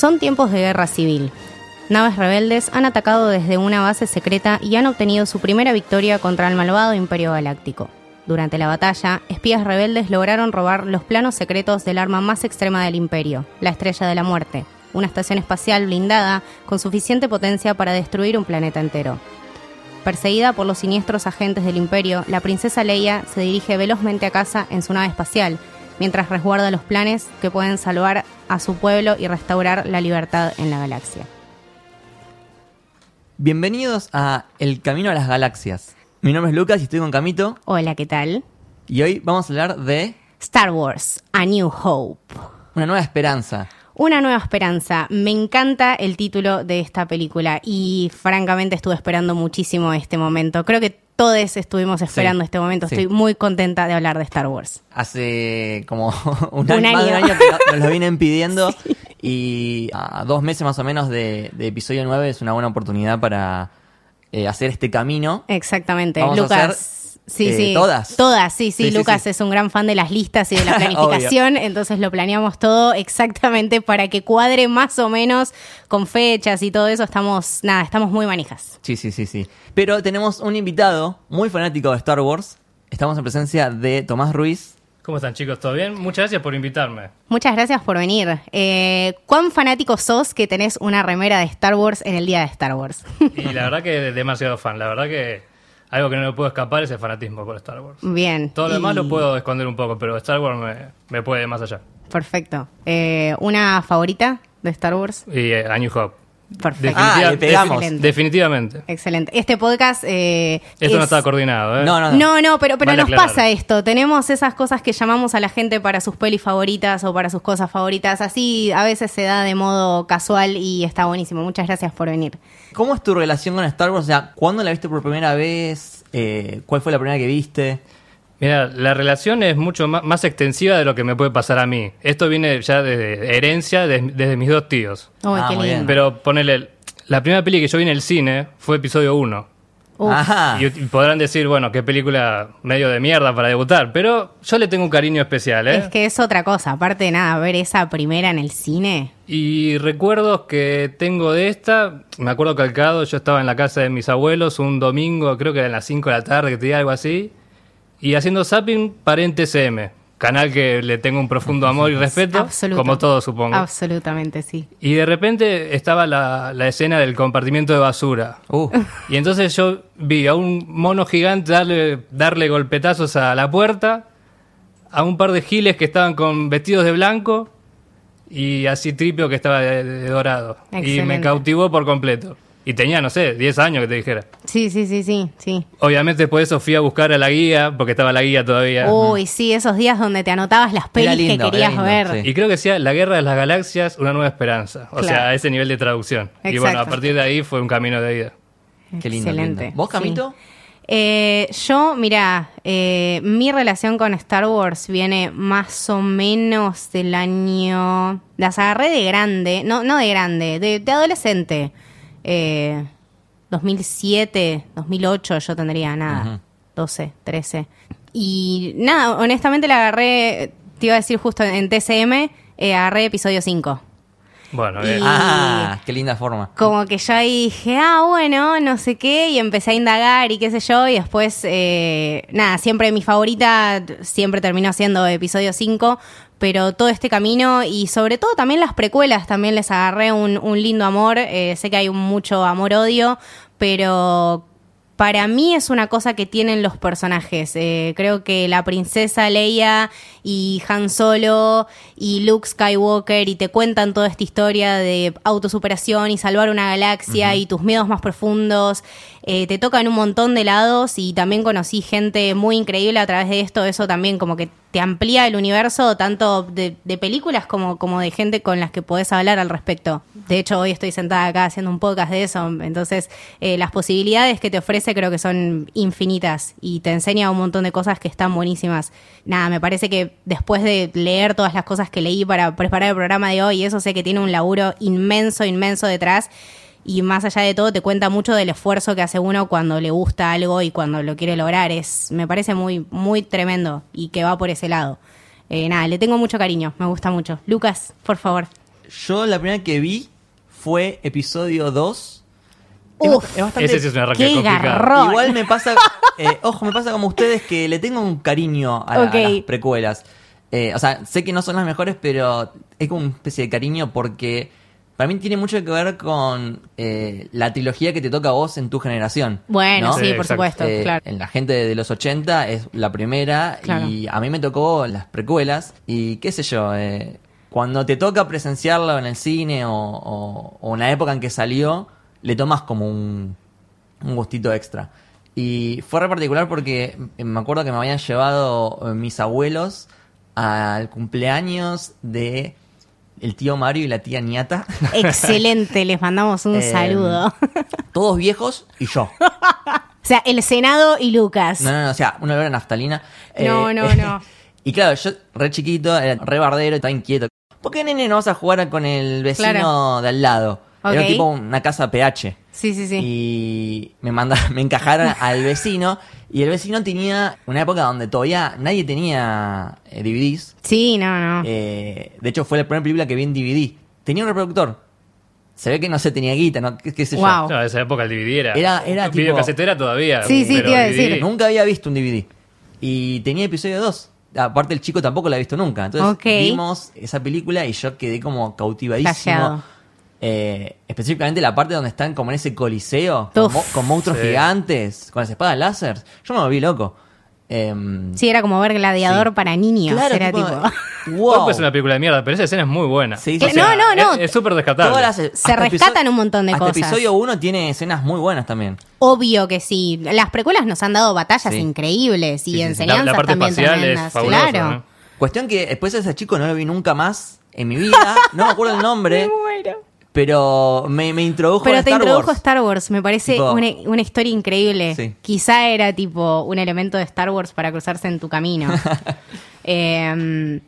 Son tiempos de guerra civil. Naves rebeldes han atacado desde una base secreta y han obtenido su primera victoria contra el malvado Imperio Galáctico. Durante la batalla, espías rebeldes lograron robar los planos secretos del arma más extrema del Imperio, la Estrella de la Muerte, una estación espacial blindada con suficiente potencia para destruir un planeta entero. Perseguida por los siniestros agentes del Imperio, la princesa Leia se dirige velozmente a casa en su nave espacial, mientras resguarda los planes que pueden salvar a su pueblo y restaurar la libertad en la galaxia. Bienvenidos a El Camino a las Galaxias. Mi nombre es Lucas y estoy con Camito. Hola, ¿qué tal? Y hoy vamos a hablar de Star Wars, A New Hope. Una Nueva Esperanza. Una nueva esperanza. Me encanta el título de esta película y francamente estuve esperando muchísimo este momento. Creo que todos estuvimos esperando Sí, este momento. sí. Estoy muy contenta de hablar de Star Wars. Hace como un, Un año, más de un año. año que no- nos lo vienen pidiendo. Y a dos meses más o menos de, de episodio 9 es una buena oportunidad para eh, hacer este camino. Exactamente. Vamos a Lucas. hacer, Sí, eh, sí. todas. Todas, sí, sí. Sí, sí, Lucas sí. es un gran fan de las listas y de la planificación, entonces lo planeamos todo exactamente para que cuadre más o menos con fechas y todo eso. Estamos, nada, estamos muy manijas. Sí, sí, sí, sí. Pero tenemos un invitado muy fanático de Star Wars. Estamos en presencia de Tomás Ruiz. ¿Cómo están chicos? ¿Todo bien? Muchas gracias por invitarme. Muchas gracias por venir. Eh, ¿Cuán fanático sos que tenés una remera de Star Wars en el día de Star Wars? Y la verdad que demasiado fan. La verdad que algo que no me puedo escapar es el fanatismo por Star Wars. Bien. Todo lo y- demás lo puedo esconder un poco, pero Star Wars me, me puede más allá. Perfecto. Eh, ¿Una favorita de Star Wars? Y eh, A New Hope. Perfecto. Ah, le pegamos. Excelente. Definitivamente. Excelente. Este podcast. eh, Esto no es- estaba coordinado, ¿eh? No, no, no. No, no, pero, pero Vale nos aclarar. pasa esto. Tenemos esas cosas que llamamos a la gente para sus pelis favoritas o para sus cosas favoritas. Así a veces se da de modo casual y está buenísimo. Muchas gracias por venir. ¿Cómo es tu relación con Star Wars? O sea, ¿cuándo la viste por primera vez? Eh, ¿Cuál fue la primera que viste? Mira, la relación es mucho más, más extensiva de lo que me puede pasar a mí. Esto viene ya de herencia de- desde mis dos tíos. Ah, qué bien. lindo. Pero ponele, la primera peli que yo vi en el cine fue episodio 1. Uf. Ajá. Y, y podrán decir, bueno, qué película medio de mierda para debutar, pero yo le tengo un cariño especial, ¿eh? Es que es otra cosa. Aparte de nada, ver esa primera en el cine. Y recuerdos que tengo de esta, me acuerdo calcado, yo estaba en la casa de mis abuelos un domingo, creo que eran las 5 de la tarde, que tenía algo así, y haciendo zapping paré en TCM, canal que le tengo un profundo amor y respeto, Absoluto. como todos supongo. Absolutamente, sí. Y de repente estaba la, la escena del compartimiento de basura. Uh, Y entonces yo vi a un mono gigante darle, darle golpetazos a la puerta, a un par de giles que estaban con vestidos de blanco y así tripio que estaba de, de dorado. Y me cautivó por completo. Y tenía, no sé, 10 años que te dijera. Sí, sí, sí, sí, sí. Obviamente después de eso fui a buscar a la guía, porque estaba la guía todavía. Uy, sí, esos días donde te anotabas las pelis lindo, que querías lindo, ver. sí. Y creo que decía La Guerra de las Galaxias, una nueva esperanza. O Claro. sea, a ese nivel de traducción. Y bueno, a Exacto. partir de ahí fue un camino de vida. qué lindo. Excelente. lindo. ¿Vos, sí. Camito? Eh, yo, mira, eh, mi relación con Star Wars viene más o menos del año. Las agarré de grande, no, no de grande, de, de adolescente. Eh, 2007, 2008, yo tendría nada, Ujú. 12, 13. Y nada, honestamente la agarré, te iba a decir justo en TCM, eh, agarré episodio 5. Bueno, Y-. Ah, qué linda forma. Como que yo ahí dije, ah, bueno, no sé qué, y empecé a indagar y qué sé yo, y después, eh, nada, siempre mi favorita, siempre terminó siendo episodio 5, pero todo este camino y sobre todo también las precuelas, también les agarré un, un lindo amor, eh, sé que hay mucho amor-odio, pero para mí es una cosa que tienen los personajes. Eh, creo que la princesa Leia y Han Solo y Luke Skywalker y te cuentan toda esta historia de autosuperación y salvar una galaxia y tus miedos más profundos. Eh, te tocan un montón de lados y también conocí gente muy increíble a través de esto. Eso también como que te amplía el universo tanto de, de películas como, como de gente con las que podés hablar al respecto. De hecho, hoy estoy sentada acá haciendo un podcast de eso. Entonces, eh, las posibilidades que te ofrece creo que son infinitas y te enseña un montón de cosas que están buenísimas. Nada, me parece que después de leer todas las cosas que leí para preparar el programa de hoy, eso sé que tiene un laburo inmenso, inmenso detrás. Y más allá de todo, te cuenta mucho del esfuerzo que hace uno cuando le gusta algo y cuando lo quiere lograr. Es, me parece muy, muy tremendo y que va por ese lado. Eh, nada, le tengo mucho cariño, me gusta mucho. Lucas, por favor. yo la primera que vi fue episodio 2. Uf, es bastante Ese sí es un arranque Qué garrón. Igual me pasa, eh, ojo, me pasa como ustedes que le tengo un cariño a, la- a las precuelas. Eh, o sea, sé que no son las mejores, pero es como una especie de cariño porque para mí tiene mucho que ver con eh, la trilogía que te toca a vos en tu generación. Bueno, ¿no? sí, Sí, por exacto. supuesto, Eh, claro. En la gente de los 80 es la primera Claro. y a mí me tocó las precuelas y qué sé yo, eh, cuando te toca presenciarlo en el cine o, o, o en la época en que salió, le tomas como un, un gustito extra. Y fue re particular porque me acuerdo que me habían llevado mis abuelos al cumpleaños de el tío Mario y la tía Niata, Excelente, les mandamos un Eh, saludo. todos viejos y yo. O sea, el Senado y Lucas. No, no, no, o sea, una olor a naftalina. No, Eh, no, no. Y claro, yo re chiquito, era re bardero, estaba inquieto. ¿Por qué, nene, no vas a jugar con el vecino Claro. de al lado? Era tipo una casa PH. Sí, sí, sí. Y me manda, me encajaron al vecino. Y el vecino tenía una época donde todavía nadie tenía eh, DVDs. Sí, no, no. Eh, de hecho, fue la primera película que vi en DVD. Tenía un reproductor. Se ve que no se tenía guita, ¿no? ¿Qué, qué sé yo. Wow. No, esa época el DVD era. Era- era tipo- Videocasetera todavía. Sí, sí, te iba a decir. Nunca había visto un DVD. Y tenía episodio 2. Aparte el chico tampoco la ha visto nunca. Entonces vimos esa película y yo quedé como cautivadísimo. Flasheado. Eh, específicamente la parte donde están como en ese coliseo, con, Uf. mo- con monstruos Sí. gigantes, con las espadas láser. Yo me volví loco. Em, Sí, era como ver gladiador Sí. para niños. claro, era tipo. wow. Es una película de mierda, pero esa escena es muy buena. Sí, O sí, sea, sí. No, no, no. Es súper rescatable. Todas las- Se rescatan un montón de hasta cosas. episodio 1 tiene escenas muy buenas también. Obvio que sí. Las precuelas nos han dado batallas Sí. increíbles y Sí, sí, sí. enseñanzas La, la parte también espacial tremendas. es fabulosa. claro. ¿no? Cuestión que después ese chico no lo vi nunca más en mi vida. No me acuerdo el nombre. Pero me, me introdujo Pero a te Star introdujo Wars. a Star Wars, me parece Tipo- una, una historia increíble. Sí. Quizá era tipo un elemento de Star Wars para cruzarse en tu camino. Eh,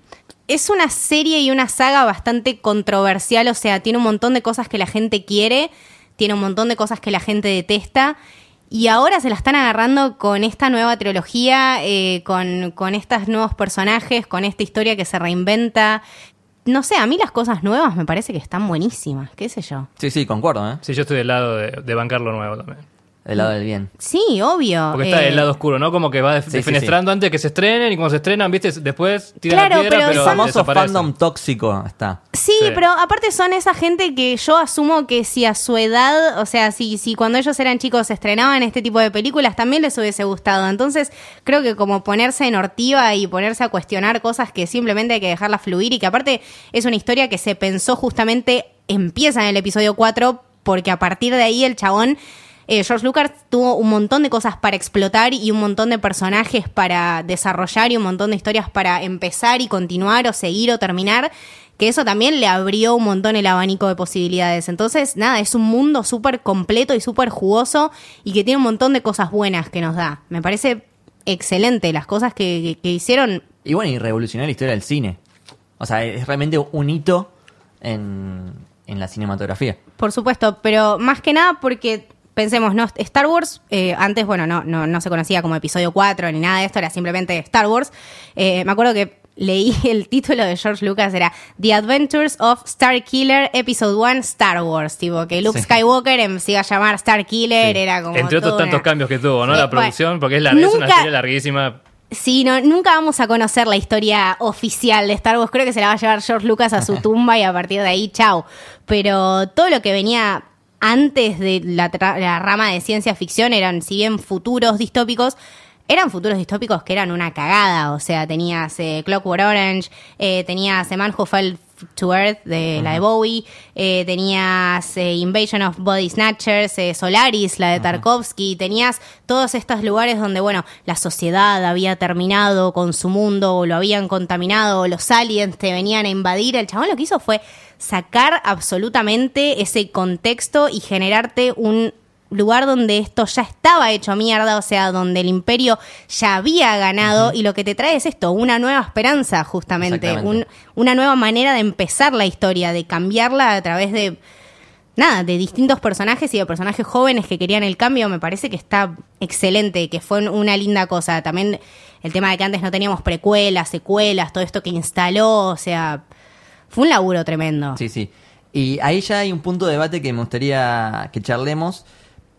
es una serie y una saga bastante controversial, o sea, tiene un montón de cosas que la gente quiere, tiene un montón de cosas que la gente detesta. Y ahora se la están agarrando con esta nueva trilogía, eh, con, con estos nuevos personajes, con esta historia que se reinventa. No sé, a mí las cosas nuevas me parece que están buenísimas, qué sé yo. Sí, sí, concuerdo, ¿eh? Sí, yo estoy del lado de, de bancar lo nuevo también. Del lado del bien. Sí, obvio. Porque está eh, el lado oscuro, ¿no? Como que va def- Sí, sí, defenestrando antes que se estrenen y cuando se estrenan, ¿viste? Después tiran Claro, la piedra, pero pero, El famoso desaparece. fandom tóxico está. Sí, Sí. pero aparte son esa gente que yo asumo que si a su edad, o sea, si, si cuando ellos eran chicos se estrenaban este tipo de películas, también les hubiese gustado. Entonces, creo que como ponerse en ortiva y ponerse a cuestionar cosas que simplemente hay que dejarlas fluir y que aparte es una historia que se pensó justamente, empieza en el episodio 4, porque a partir de ahí el chabón eh, George Lucas tuvo un montón de cosas para explotar y un montón de personajes para desarrollar y un montón de historias para empezar y continuar o seguir o terminar, que eso también le abrió un montón el abanico de posibilidades. Entonces, nada, es un mundo súper completo y súper jugoso y que tiene un montón de cosas buenas que nos da. Me parece excelente las cosas que, que- que hicieron. Y bueno, y revolucionó la historia del cine. O sea, es realmente un hito en, en la cinematografía. Por supuesto, pero más que nada porque pensemos, no, Star Wars, eh, antes, bueno, no, no, no se conocía como episodio 4 ni nada de esto, era simplemente Star Wars. Eh, me acuerdo que leí el título de George Lucas, era The Adventures of Star Killer Episode 1 Star Wars, tipo que Luke Sí. Skywalker em, se iba a llamar Star Killer, Sí. era como... Entre otros tantos una- cambios que tuvo, ¿no? Sí, la bueno, producción, porque es, la, es una serie larguísima. Sí, no, nunca vamos a conocer la historia oficial de Star Wars. Creo que se la va a llevar George Lucas a su tumba y a partir de ahí, chao. Pero todo lo que venía antes de la, rama de ciencia ficción eran, si bien futuros distópicos, eran futuros distópicos que eran una cagada. O sea, tenías eh, Clockwork Orange, eh, tenías A Man Who Fell to Earth de la de Bowie, eh, tenías eh, Invasion of Body Snatchers, eh, Solaris, la de Tarkovsky, tenías todos estos lugares donde, bueno, la sociedad había terminado con su mundo, o lo habían contaminado, o los aliens te venían a invadir. El chabón lo que hizo fue sacar absolutamente ese contexto y generarte un lugar donde esto ya estaba hecho mierda, o sea, donde el imperio ya había ganado y lo que te trae es esto, una nueva esperanza justamente, un- una nueva manera de empezar la historia, de cambiarla a través de nada, de distintos personajes y de personajes jóvenes que querían el cambio, me parece que está excelente, que fue una linda cosa. También el tema de que antes no teníamos precuelas, secuelas, todo esto que instaló, o sea, Fue un laburo tremendo. Sí, sí. Y ahí ya hay un punto de debate que me gustaría que charlemos,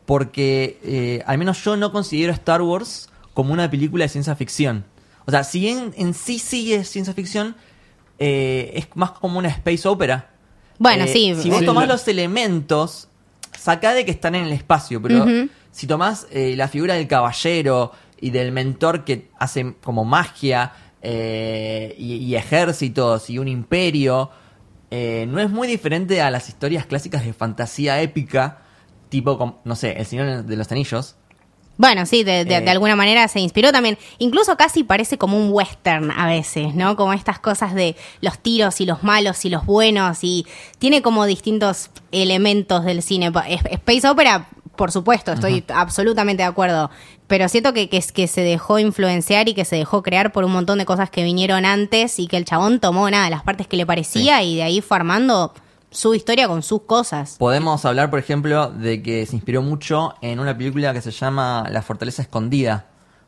porque eh, al menos yo no considero Star Wars como una película de ciencia ficción. O sea, si bien en sí sigue ciencia ficción, eh, es más como una space opera. Bueno, Eh, sí. Si vos Sí. tomás los elementos, sacá de que están en el espacio, pero si tomás eh, la figura del caballero y del mentor que hace como magia eh, y, y ejércitos y un imperio, eh, no es muy diferente a las historias clásicas de fantasía épica, tipo, no sé, El Señor de los Anillos. Bueno, sí, de, de- Eh. de alguna manera se inspiró también. Incluso casi parece como un western a veces, ¿no? Como estas cosas de los tiros y los malos y los buenos y tiene como distintos elementos del cine. Space Opera, por supuesto, estoy absolutamente de acuerdo. Pero siento que, que, que se dejó influenciar y que se dejó crear por un montón de cosas que vinieron antes y que el chabón tomó nada, las partes que le parecía y de ahí fue armando su historia con sus cosas. Podemos hablar, por ejemplo, de que se inspiró mucho en una película que se llama La Fortaleza Escondida,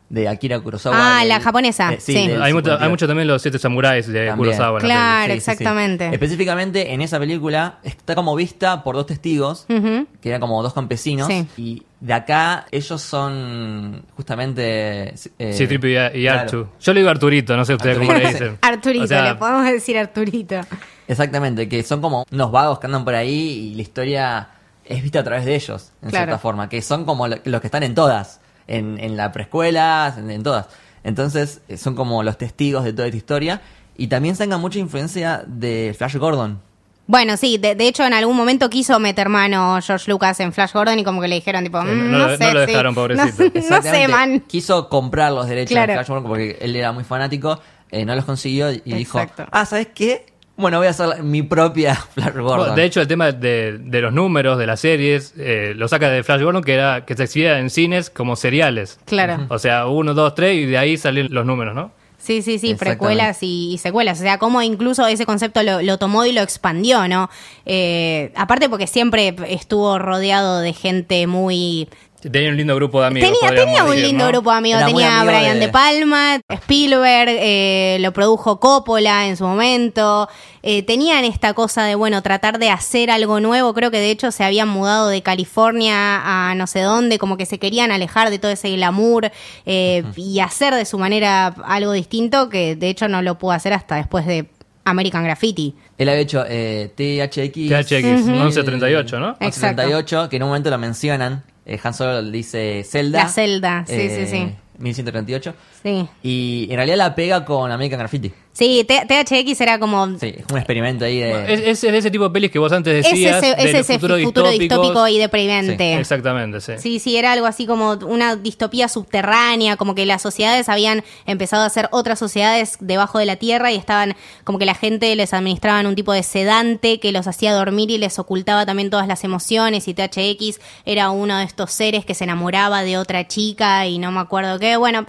de Akira Kurosawa. Ah, del- la japonesa, sí. del Hay mucho, 52. hay mucho también los siete samuráis de También. Kurosawa. Claro. Sí, sí, sí. exactamente. Específicamente en esa película está como vista por dos testigos, que eran como dos campesinos, Sí. y de acá ellos son justamente... eh, Sí, Tripi y, y claro. Artu. Yo le digo Arturito, no sé ustedes cómo le Arturito. dicen. Arturito, O sea, le podemos decir Arturito. Exactamente, que son como unos vagos que andan por ahí y la historia es vista a través de ellos, en Claro. cierta forma, que son como lo- los que están en todas, en, en la preescuela, en, en todas. Entonces, eh, son como los testigos de toda esta historia y también sacan mucha influencia de Flash Gordon. Bueno, sí, de, de hecho en algún momento quiso meter mano George Lucas en Flash Gordon y como que le dijeron tipo, Sí, mm, no no, lo- sé, no lo sí. dejaron, pobrecito. No, no sé, Exactamente. man. Quiso comprar los derechos Claro. de Flash Gordon porque él era muy fanático, eh, no los consiguió y dijo, ah, ¿sabes qué? Bueno, voy a hacer mi propia Flash Gordon. Bueno, de hecho, el tema de, de los números de las series eh, lo saca de Flash Gordon, que era que se exhibía en cines como seriales. Claro. O sea, uno, dos, tres, y de ahí salen los números, ¿no? Sí, sí, sí, precuelas y, y secuelas. O sea, como incluso ese concepto lo, lo tomó y lo expandió, ¿no? Eh, aparte porque siempre estuvo rodeado de gente muy... Tenía un lindo grupo de amigos. Tenía, tenía un decir, lindo ¿no? grupo de amigos. Era Tenía amigo Brian de... de- Palma, Spielberg, eh, lo produjo Coppola en su momento. Eh, tenían esta cosa de, bueno, tratar de hacer algo nuevo. Creo que de hecho se habían mudado de California a no sé dónde, como que se querían alejar de todo ese glamour eh, y hacer de su manera algo distinto, que de hecho no lo pudo hacer hasta después de American Graffiti. Él había hecho eh, THX. THX, Ujú. 1138, ¿no? Exacto. 38, que en un momento lo mencionan. Eh, Han Solo dice Zelda. La Zelda, sí, sí, sí. 1138. Sí. Y en realidad la pega con American Graffiti. Sí, T- THX era como Sí, es un experimento ahí de. Es, es de ese tipo de pelis que vos antes Es decías. ese, de es ese futuro distópico y deprimente. Exactamente, sí. Sí, sí, era algo así como una distopía subterránea, como que las sociedades habían empezado a hacer otras sociedades debajo de la tierra y estaban como que la gente les administraban un tipo de sedante que los hacía dormir y les ocultaba también todas las emociones y THX era uno de estos seres que se enamoraba de otra chica y no me acuerdo qué. Bueno,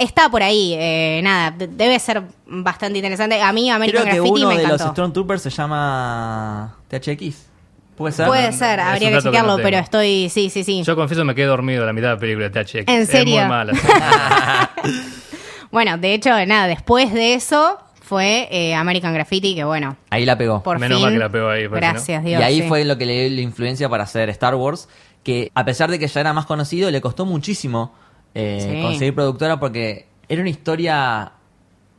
está por ahí, eh, nada, de- debe ser bastante interesante. A mí American Creo que Graffiti uno me de los encantó. Stormtroopers se llama THX. ¿Puede ser? Puede ser, habría que dato que no chequearlo, tengo. pero estoy, sí, sí, sí. Yo confieso me quedé dormido a la mitad de la película de THX. ¿En serio? Es muy mala. Bueno, de hecho, nada, después de eso fue eh, American Graffiti, que bueno, Ahí la pegó. por Menos fin. mal que la pegó ahí, porque si no- Gracias, Dios. y ahí sí. fue lo que le dio la influencia para hacer Star Wars. Que a pesar de que ya era más conocido, le costó muchísimo eh, Sí. conseguir productora porque era una historia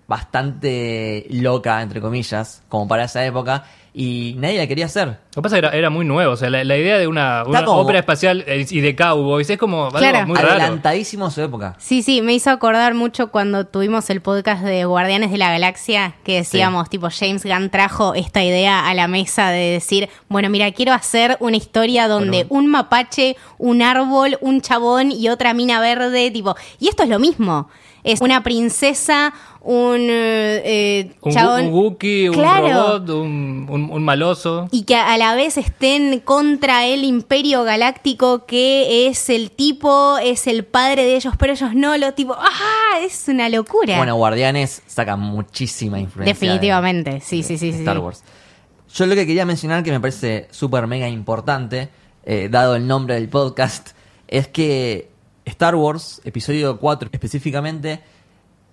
bastante loca, entre comillas, como para esa época, y nadie la quería hacer. Lo que pasa es que era, era muy nuevo. O sea, la, la idea de una, una como- ópera espacial eh, y de cowboys es como algo Claro. muy raro. Adelantadísimo a su época. Sí, sí, me hizo acordar mucho cuando tuvimos el podcast de Guardianes de la Galaxia, que decíamos, tipo, James Gunn trajo esta idea a la mesa de decir, bueno, mira, quiero hacer una historia donde un mapache, un árbol, un chabón y otra mina verde, tipo, y esto es lo mismo. Es una princesa, un eh, eh, Un, chabón. un Wookiee, un Claro. robot, un, un- un maloso. y que a la vez estén contra el imperio galáctico que es el tipo, es el padre de ellos, pero ellos no, lo tipo, ¡ah! Es una locura. Bueno, Guardianes saca muchísima influencia. de- Definitivamente, sí, sí, sí, de sí. Star Wars. Yo lo que quería mencionar, que me parece súper mega importante, eh, dado el nombre del podcast, es que Star Wars, episodio 4 específicamente,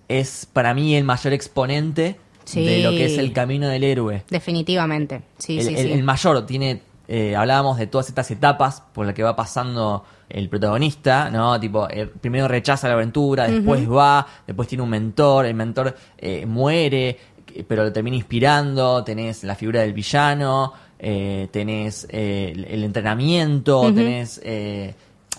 es para mí el mayor exponente Sí. de lo que es el camino del héroe. Definitivamente. Sí, el, sí, el- sí. el mayor tiene, eh, hablábamos de todas estas etapas por las que va pasando el protagonista, ¿no? Tipo, eh, primero rechaza la aventura, después va, después tiene un mentor, el mentor eh, muere, pero lo termina inspirando, tenés la figura del villano, tenés el, el entrenamiento, tenés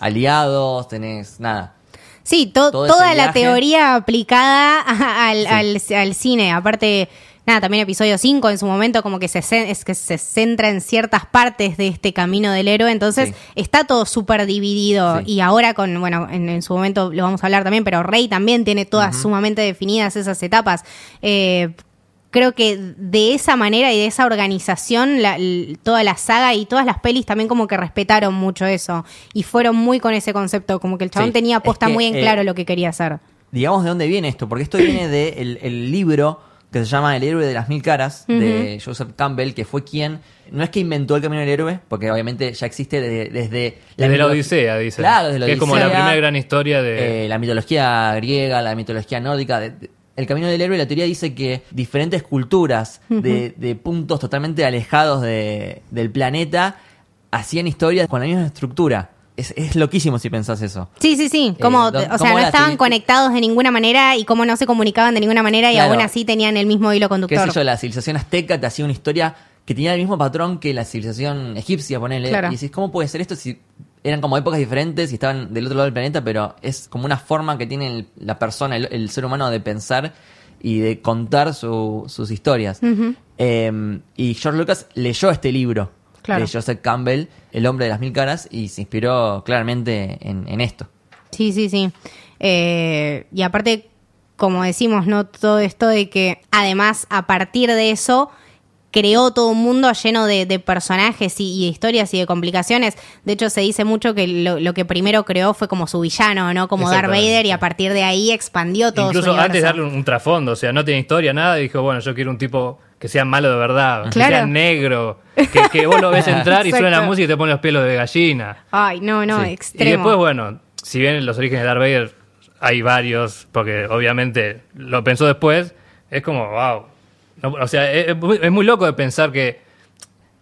aliados, tenés nada. Sí, to- todo toda la teoría aplicada al, Sí. al- al cine. Aparte, nada, también episodio 5 en su momento como que se, es que se centra en ciertas partes de este camino del héroe. Entonces Sí. está todo súper dividido. Sí. Y ahora con, bueno, en, en su momento lo vamos a hablar también, pero Rey también tiene todas sumamente definidas esas etapas. Eh, creo que de esa manera y de esa organización, la- toda la saga y todas las pelis también como que respetaron mucho eso y fueron muy con ese concepto, como que el chabón Sí, tenía es posta que, muy en eh, claro lo que quería hacer. digamos de dónde viene esto, porque esto viene del el libro que se llama El héroe de las mil caras, de Joseph Campbell, que fue quien, no es que inventó el camino del héroe, porque obviamente ya existe de- desde... Desde la mitolo- Odisea, dice. Claro, desde la Que es como la Odisea, primera gran historia de... eh, la mitología griega, la mitología nórdica. de- de- el camino del héroe, la teoría dice que diferentes culturas de, de puntos totalmente alejados de- del planeta hacían historias con la misma estructura. Es, es loquísimo si pensás eso. Sí, sí, sí, como, Eh, do- o sea, no estaban conectados de ninguna manera y cómo no se comunicaban de ninguna manera y Claro. aún así tenían el mismo hilo qué conductor. sé yo, la civilización azteca te hacía una historia que tenía el mismo patrón que la civilización egipcia, ponele. Claro. Y decís, ¿cómo puede ser esto si eran como épocas diferentes y estaban del otro lado del planeta, pero es como una forma que tiene el- la persona, el, el ser humano de pensar y de contar su- sus historias? Eh, y George Lucas leyó este libro Claro. de Joseph Campbell, El hombre de las mil caras, y se inspiró claramente en, en esto. Sí, sí, sí. Eh, y aparte, como decimos, ¿no? Todo esto de que además a partir de eso creó todo un mundo lleno de, de personajes y, y de historias y de complicaciones. De hecho, se dice mucho que lo, lo que primero creó fue como su villano, ¿no? Como Darth Vader y a partir de ahí expandió todo Incluso su universo. antes de darle un, un trasfondo, o sea, no tiene historia, nada, y dijo, bueno, yo quiero un tipo que sea malo de verdad, que sea negro, que, que vos lo ves entrar y suena la música y te pone los pelos de gallina. Ay, no, no, Sí. extremo. Y después, bueno, si bien en los orígenes de Darth Vader hay varios, porque obviamente lo pensó después, es como, wow. No, o sea, es, es muy, loco de pensar que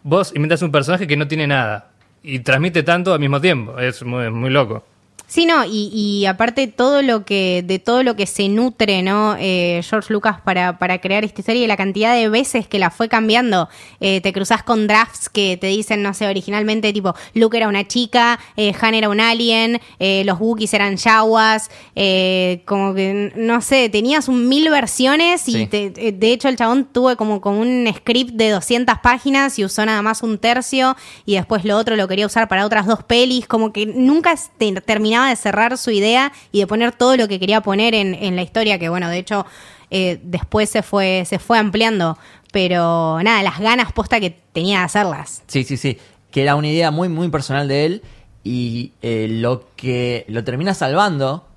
vos inventas un personaje que no tiene nada y transmite tanto al mismo tiempo. Es muy, muy loco. Sí, no, y, y aparte todo lo que, de todo lo que se nutre, ¿no? Eh, George Lucas para, para crear esta historia y la cantidad de veces que la fue cambiando. Eh, te cruzas con drafts que te dicen, no sé, originalmente tipo, Luke era una chica, eh, Han era un alien, eh, los Wookiees eran Yawas, eh, como que, no sé, tenías un mil versiones y Sí. te- de hecho el chabón tuvo como, como un script de 200 páginas y usó nada más un tercio y después lo otro lo quería usar para otras dos pelis, como que nunca te- terminaba de cerrar su idea y de poner todo lo que quería poner en, en la historia, que bueno, de hecho eh, después se fue, se fue ampliando, pero nada, las ganas posta que tenía de hacerlas. Sí, sí, sí. Que era una idea muy, muy personal de él. Y eh, lo que lo termina salvando,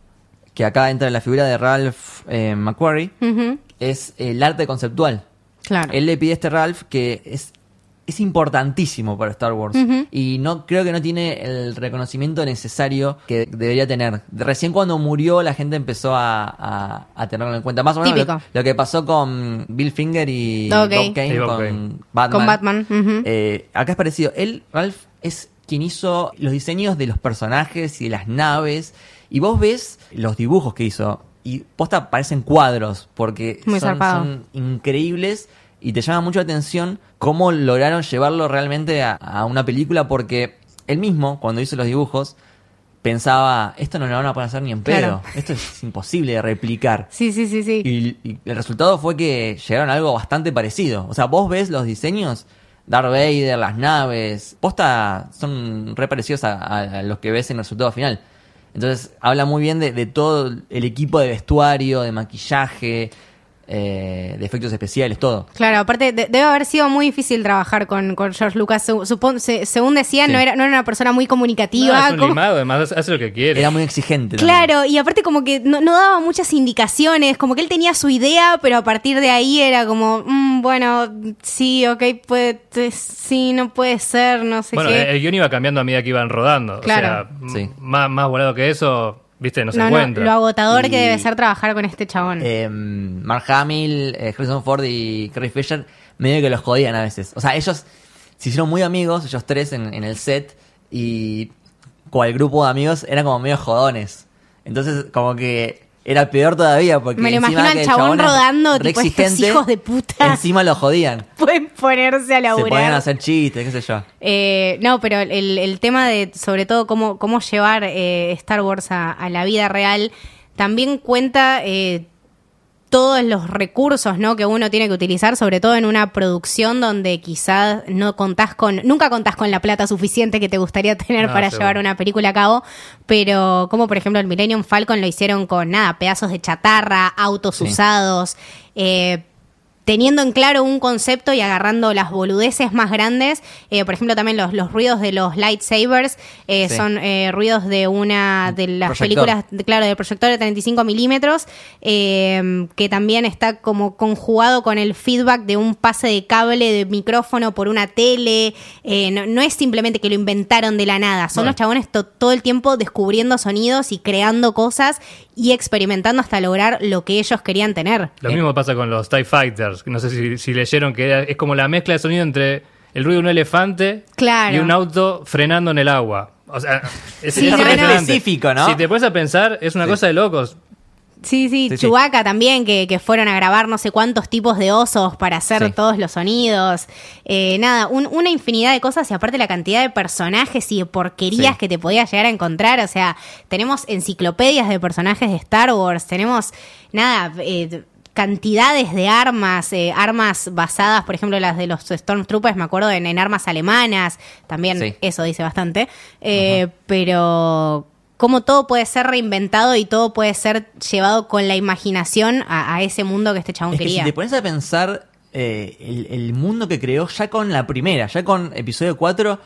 que acá entra la figura de Ralph eh, McQuarrie, es el arte conceptual. Claro. Él le pide a este Ralph que es, es importantísimo para Star Wars. Y no creo que no tiene el reconocimiento necesario que debería tener. Recién cuando murió la gente empezó a, a- a tenerlo en cuenta. Más o menos lo, que pasó con Bill Finger y Ok. Bob Kane Sí, Bob con Kane. Batman. Con Batman. Eh, acá es parecido. Él, Ralph, es quien hizo los diseños de los personajes y de las naves. Y vos ves los dibujos que hizo. Y posta parecen cuadros. Porque Muy son, zarpado. son increíbles. Y te llama mucho la atención cómo lograron llevarlo realmente a, a una película. Porque él mismo, cuando hizo los dibujos, pensaba: esto no lo van a poder hacer ni en pedo. Claro. Esto es imposible de replicar. Sí, sí, sí, sí. Y, y el resultado fue que llegaron a algo bastante parecido. O sea, vos ves los diseños, Darth Vader, las naves, posta son re parecidos a, los que ves en el resultado final. Entonces, habla muy bien de, de todo el equipo de vestuario, de maquillaje, eh, de efectos especiales, todo. Claro, aparte de- debe haber sido muy difícil trabajar con, con George Lucas. Su- supon- se- según decían, Sí. no, era, no era una persona muy No, comunicativa. es un como- limado, además hace- lo que quiere. Era muy exigente. también. Claro, y aparte como que no, no daba muchas indicaciones, como que él tenía su idea, pero a partir de ahí era como, mm, bueno, sí, ok, puede, sí, no puede ser, no sé Bueno, qué. el guion iba cambiando a medida que iban rodando. Claro. O sea, Sí. más, más volado que eso, ¿viste? No se No, no, encuentra. lo agotador que debe ser trabajar con este chabón. Eh, Mark Hamill, eh, Harrison Ford y Carrie Fisher medio que los jodían a veces. O sea, ellos se hicieron muy amigos, ellos tres en, en el set, y cual grupo de amigos eran como medio jodones. Entonces, como que era peor todavía porque Me lo imagino al chabón rodando, tipo, estos hijos de puta. Encima lo jodían. Pueden ponerse a Se laburar. ponían a hacer chistes, qué sé yo. Eh, no, pero el, el tema de, sobre todo, cómo, cómo llevar eh, Star Wars a, a la vida real, también cuenta eh, todos los recursos ¿no? que uno tiene que utilizar, sobre todo en una producción donde quizás no contás con, nunca contás con la plata suficiente que te gustaría tener No, para seguro. llevar una película a cabo, pero como por ejemplo el Millennium Falcon lo hicieron con nada, pedazos de chatarra, autos Sí. usados, eh, teniendo en claro un concepto y agarrando las boludeces más grandes. Eh, por ejemplo, también los, los ruidos de los lightsabers eh, Sí. son eh, ruidos de una de las Proyector. películas, de- claro, del proyector de 35 milímetros, eh, que también está como conjugado con el feedback de un pase de cable de micrófono por una tele. Eh, no, no es simplemente que lo inventaron de la nada, son Bueno. los chabones to- todo el tiempo descubriendo sonidos y creando cosas y experimentando hasta lograr lo que ellos querían tener. Lo Eh. mismo pasa con los TIE Fighters. No sé si, si leyeron que era- es como la mezcla de sonido entre el ruido de un elefante Claro. y un auto frenando en el agua. O sea, es, Sí, es no. Específico, ¿no? Si te pones a pensar, es una Sí. cosa de locos. Sí, sí, Sí, sí. Chewbacca también, que, que fueron a grabar no sé cuántos tipos de osos para hacer Sí. todos los sonidos. Eh, nada, un- una infinidad de cosas y aparte la cantidad de personajes y de porquerías Sí. que te podías llegar a encontrar. O sea, tenemos enciclopedias de personajes de Star Wars, tenemos, nada, eh, cantidades de armas, eh, armas basadas, por ejemplo, las de los Stormtroopers, me acuerdo, en, en armas alemanas, también Sí. eso dice bastante, Eh, pero cómo todo puede ser reinventado y todo puede ser llevado con la imaginación a, a ese mundo que este chabón Es que quería. si te pones a pensar eh, el, el mundo que creó ya con la primera, ya con episodio 4,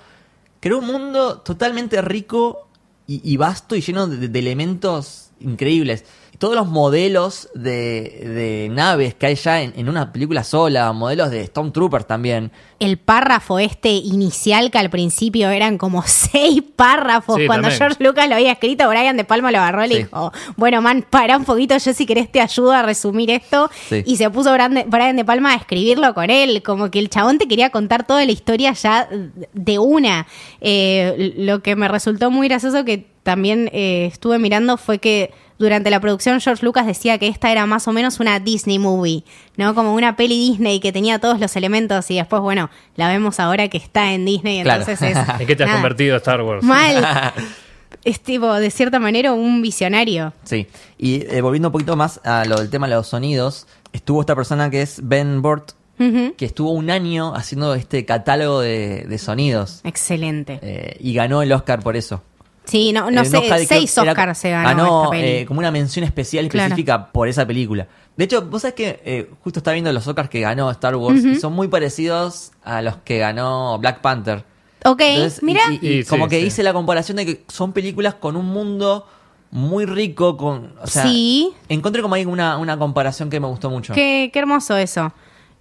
creó un mundo totalmente rico y, y vasto y lleno de, de elementos increíbles. Todos los modelos de, de naves que hay ya en, en una película sola, modelos de Stormtroopers también. El párrafo este inicial que al principio eran como seis párrafos. Sí, Cuando también. George Lucas lo había escrito, Brian De Palma lo agarró y le dijo, bueno, man, para un poquito, yo si querés te ayudo a resumir esto. Sí. Y se puso Brian de, Brian De Palma a escribirlo con él, como que el chabón te quería contar toda la historia ya de una. Eh, lo que me resultó muy gracioso que también eh, estuve mirando fue que durante la producción George Lucas decía que esta era más o menos una Disney movie, ¿no? Como una peli Disney que tenía todos los elementos y después, bueno, la vemos ahora que está en Disney, Claro. entonces es... ¿En qué te has nada, convertido Star Wars? Mal. es tipo, de cierta manera, un visionario. Sí. Y eh, volviendo un poquito más a lo del tema de los sonidos, estuvo esta persona que es Ben Burt, Ujú. que estuvo un año haciendo este catálogo de, de sonidos. Excelente. eh, y ganó el Oscar por eso. Sí, no, no Eh, sé, Oscar, seis creo que era- Oscars se ganó, ganó esta peli. eh, como una mención especial Claro. específica por esa película. De hecho, vos sabés que eh, justo estaba viendo los Oscars que ganó Star Wars y son muy parecidos a los que ganó Black Panther. ok, Entonces, mira. Y, y Y sí, como que sí. hice la comparación de que son películas con un mundo muy rico, con, o sea, Sí. encontré como ahí una, una comparación que me gustó mucho. Qué, qué hermoso eso.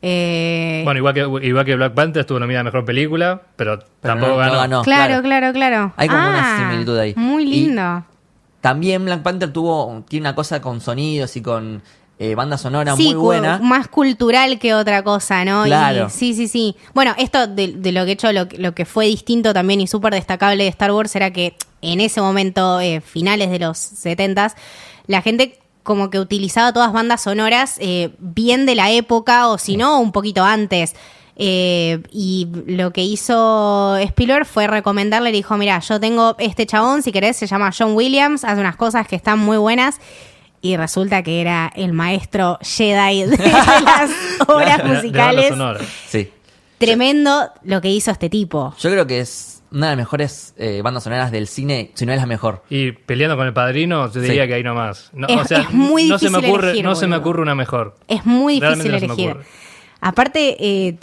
Eh, Bueno, igual que, igual que Black Panther estuvo nominada a Mejor Película, pero, tampoco no- no ganó. ganó. claro, claro. claro, claro. Hay como una Ah, similitud ahí. Muy Y- lindo. También Black Panther tuvo tiene una cosa con sonidos y con eh, banda sonora sí, muy buena. más cultural que otra cosa, ¿no? Y- Claro. sí, sí, sí. Bueno, esto de, de lo que he hecho, lo, que- lo que fue distinto también y súper destacable de Star Wars era que en ese momento, eh, finales de los 70s, la gente como que utilizaba todas bandas sonoras eh, bien de la época o si no, un poquito antes. Eh, y lo que hizo Spielberg fue recomendarle, le dijo, mira, yo tengo este chabón, si querés, se llama John Williams, hace unas cosas que están muy buenas. Y resulta que era el maestro Jedi de las obras De- de musicales. Sí. Tremendo lo que hizo este tipo. Yo creo que es una de las mejores eh, bandas sonoras del cine, si no es la mejor. Y peleando con el padrino, te diría Sí. que ahí nomás. No, Es- o sea, es muy no se me difícil ocurre, elegir, no se me ocurre una mejor. Es muy difícil no elegir. Aparte, eh,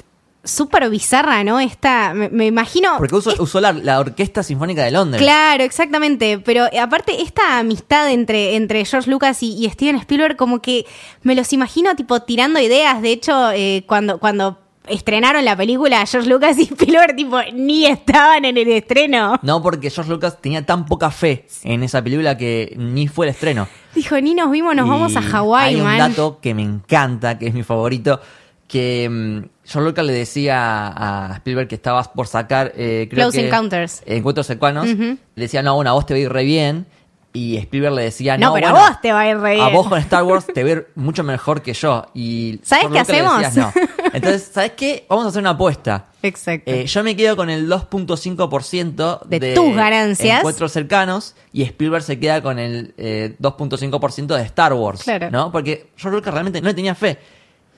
súper bizarra, ¿no? Esta, me, me imagino... Porque usó, usó la, la Orquesta Sinfónica de Londres. Claro, exactamente. Pero eh, aparte, esta amistad entre, entre George Lucas y, y Steven Spielberg, como que me los imagino tipo tirando ideas. De hecho, eh, cuando, cuando estrenaron la película George Lucas y Spielberg, tipo, ni estaban en el estreno. No, porque George Lucas tenía tan poca fe en esa película que ni fue el estreno. Dijo, ni nos vimos, nos Y vamos a Hawái, Hay un man. dato que me encanta, que es mi favorito, que mm, George Lucas le decía a Spielberg que estabas por sacar, eh, creo Close que- Encounters. Encuentros cercanos. Ujú. Le decía, no, bueno, a vos te va a ir re bien. Y Spielberg le decía, no, No, pero a vos te va a ir re A bien". vos con Star Wars te va a ir mucho mejor que yo. Y ¿Sabés George qué hacemos? no. Entonces, ¿sabes qué? Vamos a hacer una apuesta. Exacto. Eh, yo me quedo con el 2.5% De tus ganancias. Encuentros cercanos y Spielberg se queda con el eh, 2.5% de Star Wars. Claro. ¿no? Porque George Lucas realmente no le tenía fe.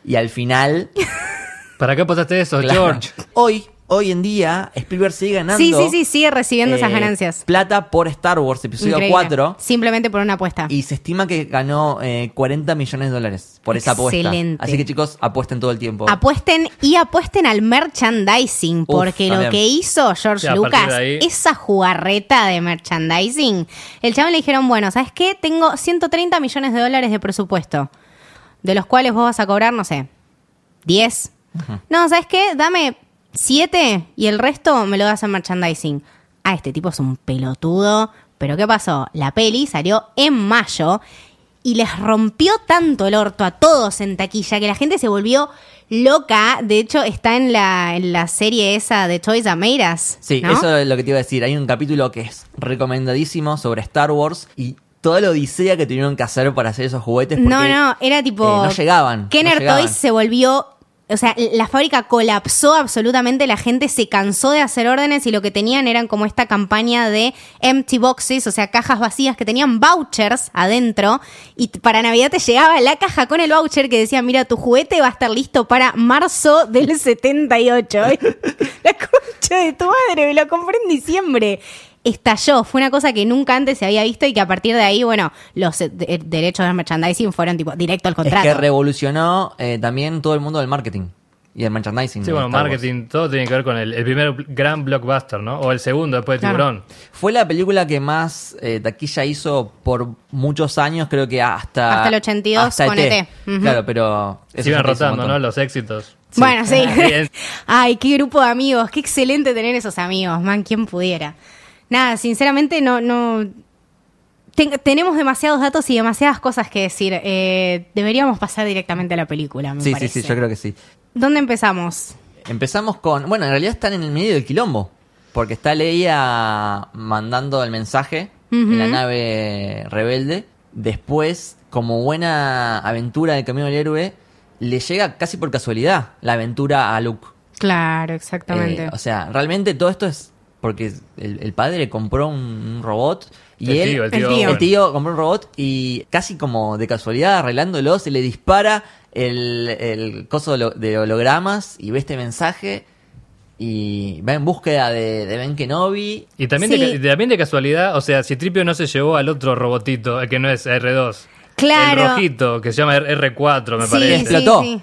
Y al final. ¿Para qué apostaste eso, claro, George? Hoy, hoy en día, Spielberg sigue ganando. sí, sí, sí, sigue recibiendo esas eh, ganancias. Plata por Star Wars, episodio Increíble. 4. Simplemente por una apuesta. Y se estima que ganó eh, 40 millones de dólares por esa apuesta. Excelente. Así que chicos, apuesten todo el tiempo. Apuesten y apuesten al merchandising, porque lo que hizo George Sí, Lucas, esa jugarreta de merchandising, el chabón le dijeron, bueno, ¿sabes qué? Tengo 130 millones de dólares de presupuesto, de los cuales vos vas a cobrar, no sé, 10. No, ¿sabes qué? Dame 7 y el resto me lo das en merchandising. Ah, este tipo es un pelotudo. Pero ¿qué pasó? La peli salió en mayo y les rompió tanto el orto a todos en taquilla que la gente se volvió loca. De hecho, está en la, en la serie esa de Toys Us, Sí, ¿no? eso es lo que te iba a decir. Hay un capítulo que es recomendadísimo sobre Star Wars y toda la odisea que tuvieron que hacer para hacer esos juguetes. Porque, No, no, era tipo. eh, no llegaban. Kenner no llegaban. Toys se volvió. O sea, la fábrica colapsó absolutamente, la gente se cansó de hacer órdenes y lo que tenían eran como esta campaña de empty boxes, o sea, cajas vacías que tenían vouchers adentro y para Navidad te llegaba la caja con el voucher que decía, mira, tu juguete va a estar listo para marzo del 78. la concha de tu madre, me lo compré en diciembre. Estalló, fue una cosa que nunca antes se había visto y que a partir de ahí, bueno, los eh, de- derechos del merchandising fueron tipo directo al Es contrato. que revolucionó eh, también todo el mundo del marketing y el merchandising. Sí, de bueno, Star Wars. marketing, todo tiene que ver con el, el primer gran blockbuster, ¿no? O el segundo después de Claro. Tiburón. Fue la película que más eh, taquilla hizo por muchos años, creo que hasta... Hasta el 82 hasta con ET. Ujú. Claro, pero... eso Se iban ya te hizo un rotando, montón. ¿no? Los éxitos. Bueno, sí. Bien. Ay, qué grupo de amigos. Qué excelente tener esos amigos, man. ¿Quién pudiera? Nada, sinceramente no... no... ten- tenemos demasiados datos y demasiadas cosas que decir. Eh, deberíamos pasar directamente a la película, me Sí, sí, parece. sí, yo creo que sí. ¿Dónde empezamos? Empezamos con. Bueno, en realidad están en el medio del quilombo. Porque está Leia mandando el mensaje en la nave rebelde. Después, como buena aventura del camino del héroe, le llega casi por casualidad la aventura a Luke. Claro, exactamente. Eh, o sea, realmente todo esto es porque el, el padre compró un, un robot y El él. tío, el tío el Owen. tío compró un robot y casi como de casualidad, arreglándolo, se le dispara el, el coso de, holo- de hologramas y ve este mensaje y va en búsqueda de, de Ben Kenobi. Y también, Sí. de, también de casualidad, o sea, si Tripio no se llevó al otro robotito, el que no es R2. Claro. El rojito, que se llama R- R4, me sí, parece. Explotó.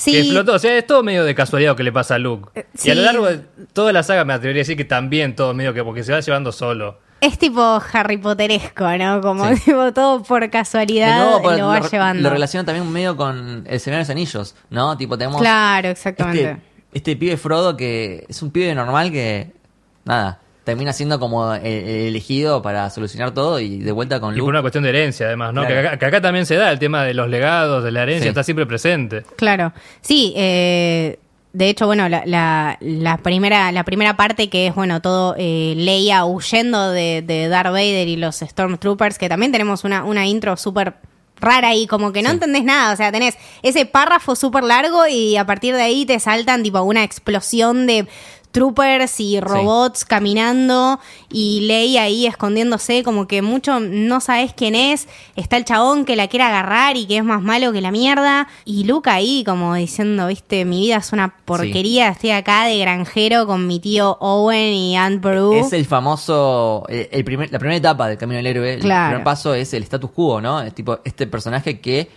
Sí. Que explotó. O sea, es todo medio de casualidad lo que le pasa a Luke. Eh, Y a lo largo de toda la saga me atrevería a decir que también todo medio que porque se va llevando solo. Es tipo Harry Potteresco, ¿no? Como Sí. tipo todo por casualidad nuevo, por- lo va lo, llevando. lo relaciona también medio con El Señor de los Anillos, ¿no? Tipo, tenemos Claro, exactamente. este, este pibe Frodo que es un pibe normal que, nada, termina siendo como el, el elegido para solucionar todo y de vuelta con Y por Luke. una cuestión de herencia, además, ¿no? Claro. Que, acá, que acá también se da el tema de los legados, de la herencia, Sí. está siempre presente. Claro, sí, eh, de hecho, bueno, la, la, la primera, la primera parte que es, bueno, todo eh, Leia huyendo de, de Darth Vader y los Stormtroopers, que también tenemos una, una intro súper rara y como que no Sí. entendés nada, o sea, tenés ese párrafo súper largo y a partir de ahí te saltan tipo una explosión de troopers y robots caminando y Leia ahí escondiéndose como que mucho no sabes quién es está el chabón que la quiere agarrar y que es más malo que la mierda y Luke ahí como diciendo viste mi vida es una porquería estoy acá de granjero con mi tío Owen y Aunt Beru Es el famoso, el primer, la primera etapa del Camino del Héroe, el Claro. primer paso es el status quo, ¿no? Es tipo este personaje que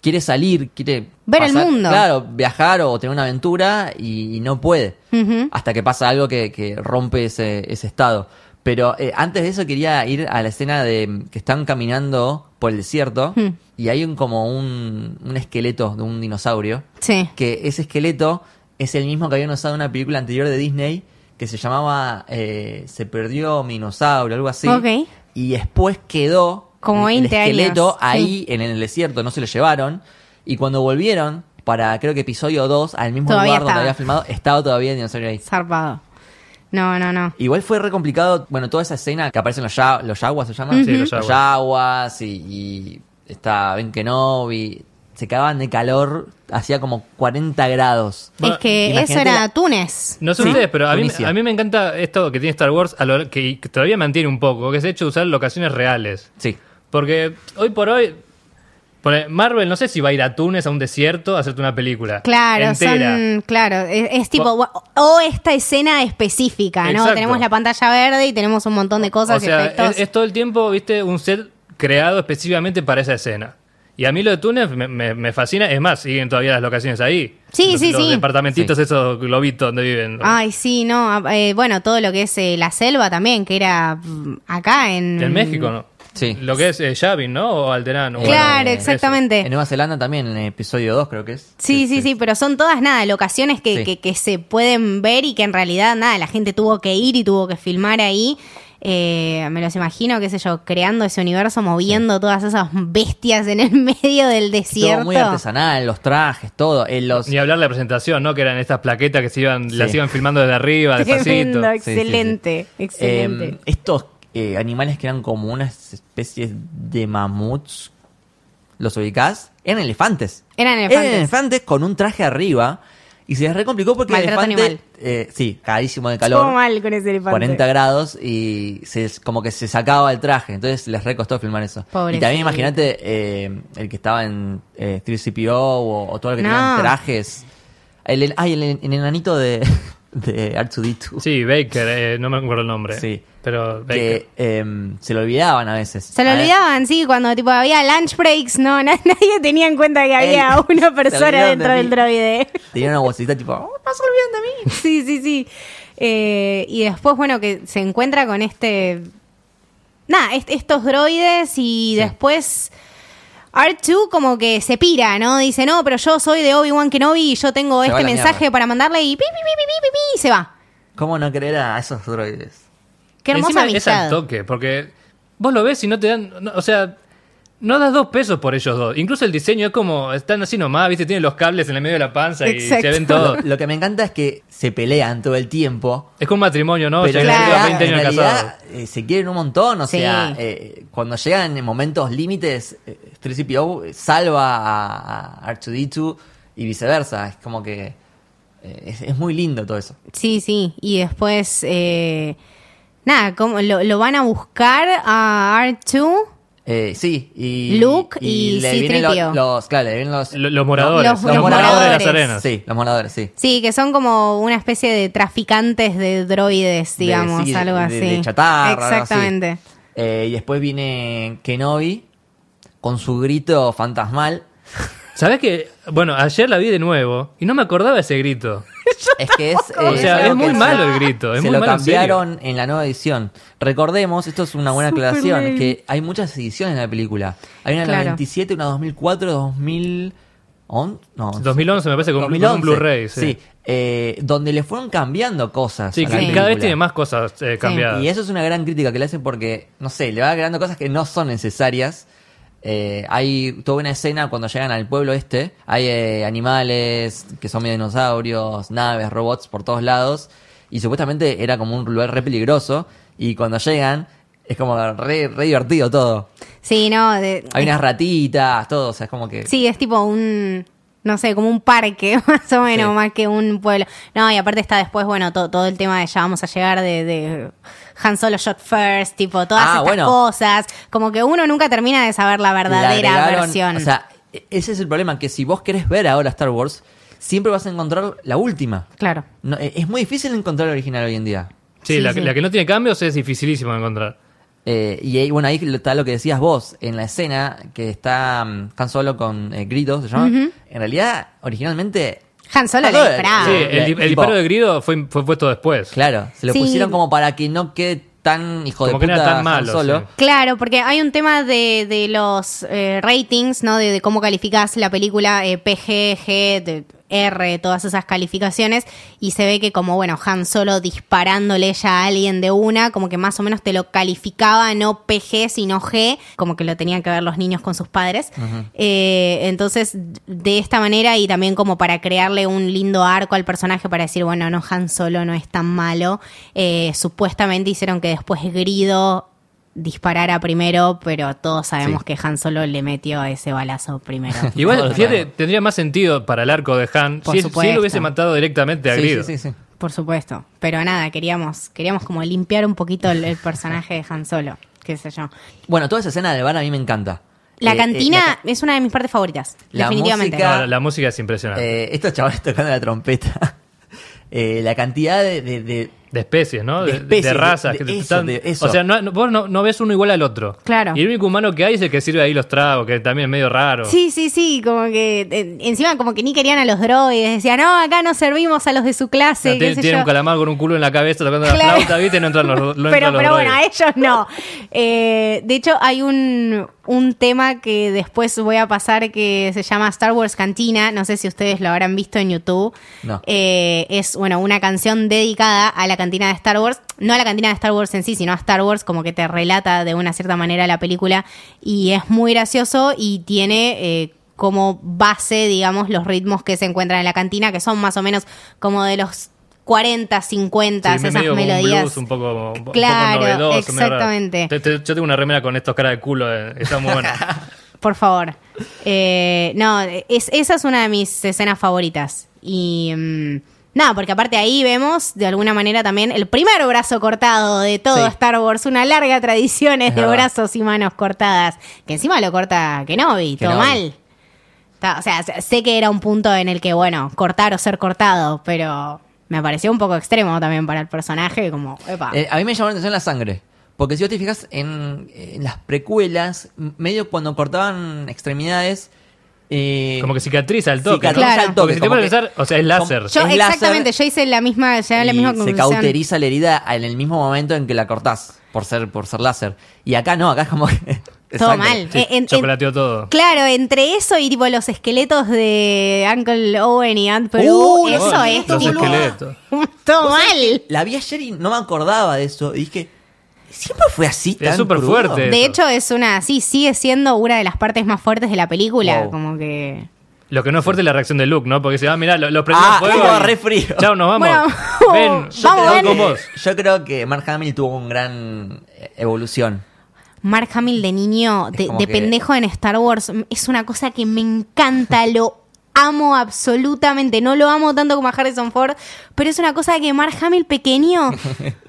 quiere salir, quiere Ver el mundo. Claro, viajar o tener una aventura y, y no puede. Hasta que pasa algo que, que rompe ese, ese estado. Pero eh, antes de eso quería ir a la escena de mm, que están caminando por el desierto y hay un como un, un esqueleto de un dinosaurio sí que ese esqueleto es el mismo que habían usado en una película anterior de Disney que se llamaba eh, Se perdió mi dinosaurio, algo así. Y después quedó Como el 20 esqueleto años, ahí en el desierto, no se lo llevaron. Y cuando volvieron, para creo que episodio 2, al mismo Todavía lugar donde había filmado, estaba todavía el dinosaurio ahí. Zarpado. No, no, no. Igual fue re complicado, bueno, toda esa escena que aparecen los, ya, los yaguas, ¿se llaman? Sí, los Los yaguas. yaguas y, y está Ben Kenobi. Se cagaban de calor, hacía como 40 grados. Bueno, es que imagínate eso era la- Túnez. No sé Sí, ustedes, pero a mí, a mí me encanta esto que tiene Star Wars, a lo- que, que todavía mantiene un poco, que es el hecho de usar locaciones reales. Sí. Porque hoy por hoy, Marvel no sé si va a ir a Túnez, a un desierto, a hacerte una película. Claro, entera. son, claro, es, es tipo, o, o esta escena específica, ¿no? Exacto. Tenemos la pantalla verde y tenemos un montón de cosas o y sea, efectos. es, es todo el tiempo, viste, un set creado específicamente para esa escena. Y a mí lo de Túnez me, me- me fascina. Es más, siguen todavía las locaciones ahí. Sí, los, sí, los sí. departamentitos, esos globitos donde viven. Ay, sí, no, eh, bueno, todo lo que es eh, la selva también, que era mm, acá en... En México, ¿no? Sí. Lo que es eh, Yavin, ¿no? O Alderano. Claro, exactamente. En Nueva Zelanda también, en el episodio 2 creo que es. Sí, sí, sí, pero son todas nada, locaciones que, Sí. que, que se pueden ver y que en realidad nada, la gente tuvo que ir y tuvo que filmar ahí. Eh, me los imagino, qué sé yo, creando ese universo, moviendo todas esas bestias en el medio del desierto. Todo muy artesanal, los trajes, todo. eh, los, Ni hablar de la presentación, ¿no? Que eran estas plaquetas que se iban, las iban filmando desde arriba, despacito. Tremendo, Sí, sí, sí. excelente, excelente. eh, estos eh, animales que eran como unas especies de mamuts, ¿los ubicás? Eran elefantes. Eran elefantes. Eran elefantes con un traje arriba. Y se les recomplicó porque el Maltrato elefante, animal. eh, sí, cagadísimo de calor. Estuvo mal con ese elefante. 40 grados y se, como que se sacaba el traje, entonces les recostó filmar eso. Pobrecito. Y también imagínate eh, el que estaba en eh, 3CPO o, o todo lo que No. tenían trajes. El, ay, el, el enanito de, de R2D2. Sí, Baker, eh, no me acuerdo el nombre. Sí. Pero Baker. que em, se lo olvidaban a veces. Se lo A ver, olvidaban, sí, cuando tipo había lunch breaks, no, na- nadie tenía en cuenta que había Ey, una persona dentro de del droide. Tenía una vocecita tipo, "Oh, no se olviden de mí. Sí, sí, sí. Eh, y después, bueno, que se encuentra con este. Nada, est- estos droides y Sí. después. R2 como que se pira, ¿no? Dice, no, pero yo soy de Obi-Wan Kenobi y yo tengo Se este mensaje mierda. para mandarle y pi, pi, pi, pi, pi, pi, pi, y se va. ¿Cómo no querer a esos droides? Qué hermosa Encima es amistad. al toque, porque vos lo ves y no te dan. no- o sea, no das dos pesos por ellos dos. Incluso el diseño es como. Están así nomás, ¿viste? Tienen los cables en el medio de la panza y se ven todo. Lo, lo que me encanta es que se pelean todo el tiempo. Es como un matrimonio, ¿no? Pero Claro. llevan realidad, 20 en años realidad, casados. eh, se quieren un montón. O Sí. sea, eh, cuando llegan en momentos límites, eh, 3CPO salva a, a R2D2 y viceversa. Es como que eh, es, es muy lindo todo eso. Sí, sí. Y después, eh, nada, como lo, lo van a buscar a R2. Eh, sí, y. Luke y le vienen C-3PO. los, los- Claro, le vienen los. Lo- Los moradores. Los- Los, los moradores de las moradores. arenas. Sí, los moradores, sí. Sí, que son como una especie de traficantes de droides, De- digamos, sí, de- algo de- así. De, chatarra. algo así. Exactamente. Eh, y después viene Kenobi con su grito fantasmal. ¿Sabés que? Bueno, ayer la vi de nuevo y no me acordaba ese grito. Es que es. O sea, es muy malo se- el grito, es se muy lo malo, en cambiaron en la nueva edición. Recordemos, esto es una buena aclaración, lame. que hay muchas ediciones de la película. Hay una en Claro. 97, una 2004, 2000... on- No, 2011 me parece con, con un 2011, Blu-ray. Sí, eh, donde le fueron cambiando cosas. Sí, a que la cada vez tiene más cosas eh, cambiadas. Y eso es una gran crítica que le hacen porque, no sé, le va agregando cosas que no son necesarias. Eh, hay toda una escena cuando llegan al pueblo este. Hay eh, animales que son medio dinosaurios, naves, robots por todos lados. Y supuestamente era como un lugar re peligroso. Y cuando llegan, es como re, re divertido todo. Sí, no, de- Hay unas ratitas, todo. O sea, es como que. sí, es tipo un, no sé, como un parque, más o menos, Sí. más que un pueblo. No, y aparte está después, bueno, todo, todo el tema de ya vamos a llegar de, de Han Solo Shot First, tipo, todas Ah, estas bueno. cosas. Como que uno nunca termina de saber la verdadera versión. O sea, e- ese es el problema, que si vos querés ver ahora Star Wars, siempre vas a encontrar la última. claro. No, e- es muy difícil encontrar el original hoy en día. Sí, Sí, la, sí. la que no tiene cambios es dificilísimo de encontrar. Eh, y ahí, bueno, ahí está lo que decías vos, en la escena que está mm, Han Solo con eh, Grido, se llama. En realidad, originalmente... Han Solo Han le disparaba. sí, Ah, el, tipo- el disparo de Grido fue, fue puesto después. Claro, se lo Sí. pusieron como para que no quede tan hijo Como de que puta no era tan Han malo, Solo. sí. Claro, porque hay un tema de, de los eh, ratings, ¿no? De, de cómo calificás la película eh, PG, G, de R, todas esas calificaciones, y se ve que como, bueno, Han Solo disparándole ya a alguien de una, como que más o menos te lo calificaba no PG, sino G, como que lo tenían que ver los niños con sus padres. Eh, entonces, de esta manera, y también como para crearle un lindo arco al personaje, para decir, bueno, no, Han Solo no es tan malo, eh, supuestamente hicieron que después Grido disparara primero, pero todos sabemos Sí. que Han Solo le metió ese balazo primero. Igual, fíjate, tendría más sentido para el arco de Han Por si, él hubiese matado directamente a Sí, Grido. sí, sí, sí. Por supuesto. Pero nada, queríamos, queríamos como limpiar un poquito el, el personaje de Han Solo, qué sé yo. Bueno, toda esa escena del bar a mí me encanta. La Eh, eh, cantina la- es una de mis partes favoritas, La definitivamente. música- No, la, la música es impresionante. eh, estos chavales tocando la trompeta. Eh, la cantidad de, de- de- de especies, ¿no? de De, especies, de razas. de- que eso, están- eso. O sea, no, no- vos no, no ves uno igual al otro. Claro. Y el único humano que hay es el que sirve ahí los tragos, que también es medio raro. Sí, sí, sí, como que eh, encima como que ni querían a los droides, decían, no, acá no servimos a los de su O clase, sea, qué tiene yo. un calamar con un culo en la cabeza tocando la Claro. flauta, ¿viste? No entran los, no entran pero los pero bueno, a ellos no. Eh, de hecho, hay un, un tema que después voy a pasar que se llama Star Wars Cantina. No sé si ustedes lo habrán visto en YouTube. No. Eh, es, bueno, una canción dedicada a la cantina de Star Wars. No a la cantina de Star Wars en sí, sino a Star Wars, como que te relata de una cierta manera la película. Y es muy gracioso y tiene... eh, como base, digamos, los ritmos que se encuentran en la cantina, que son más o menos como de los 40, 50, Sí, esas un melodías. blues un poco, Claro, un poco novedoso. medio raro. exactamente. Te- te- yo tengo una remera con estos caras de culo, eh, está muy buena. Por favor. Eh, no, es, esa es una de mis escenas favoritas. Y mm, nada, porque aparte ahí vemos de alguna manera también el primer brazo cortado de todo Sí. Star Wars. Una larga tradición es de verdad. brazos y manos cortadas. Que encima lo corta Kenobi, todo mal. O sea, sé que era un punto en el que, bueno, cortar o ser cortado, pero me pareció un poco extremo también para el personaje, como, epa. Eh, a mí me llamó la atención la sangre. Porque si vos te fijas en, en las precuelas, medio cuando cortaban extremidades. Eh, Como que cicatriza el toque. cicatriza Claro. al toque, Porque si te como pones a que- pensar, o sea, es láser. yo, es láser exactamente, yo hice la misma, llegué a la y misma se cauteriza la herida en el mismo momento en que la cortás por ser por ser láser y acá no acá es como que Todo mal. Sí, Eh, en- todo. Claro, entre eso y tipo los esqueletos de Uncle Owen y Aunt Peru, Uh, eso es Los tipo, esqueletos. todo mal. La vi ayer y no me acordaba de eso y dije siempre fue así Es tan súper crudo? fuerte. De eso. hecho, es una, sí, sigue siendo una de las partes más fuertes de la película, Wow. como que... Lo que no es fuerte es la reacción de Luke, ¿no? Porque se va, mirá, lo, lo prendió Ah, fuego. re frío. Chao, nos vamos. Bueno, Ven, yo vamos, ven. con vos. yo creo que Mark Hamill tuvo un gran eh, evolución Mark Hamill de niño, Es de, como de que- pendejo en Star Wars, es una cosa que me encanta, lo amo absolutamente. No lo amo tanto como a Harrison Ford, pero es una cosa que Mark Hamill pequeño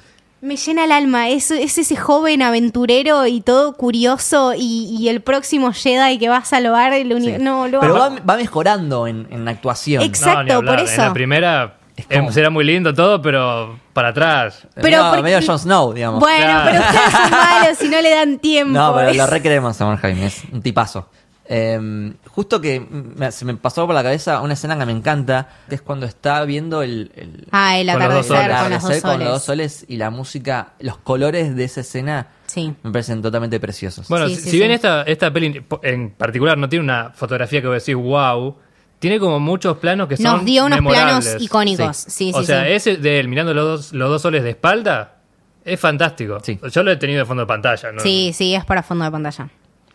me llena el alma. Es, es ese joven aventurero y todo curioso y, y el próximo Jedi que va a salvar el Sí. universo. No, lo pero va, va mejorando en, en actuación Ex- Exacto, No, por eso. En la primera Es em, será muy lindo todo, pero para atrás. Pero medio, porque- medio Jon Snow digamos Bueno, Claro. pero ustedes son malos y no le dan tiempo. No, pero Es- lo recreemos a Mark Hamill, es un tipazo. Eh, justo que me- se me pasó por la cabeza una escena que me encanta, que es cuando está viendo el, el Ah, el Con los dos atardecer soles. con los dos con soles. los dos soles y la música, los colores de esa escena Sí. me parecen totalmente preciosos. Bueno, Sí, si, sí, si bien esta, esta peli en particular no tiene una fotografía que vos decís wow, tiene como muchos planos que son Nos dio unos memorables. planos icónicos. Sí, sí, o sea, sí. ese de él mirando los dos, los dos soles de espalda es fantástico. Sí. Yo lo he tenido de fondo de pantalla. ¿no? Sí, sí, es para fondo de pantalla.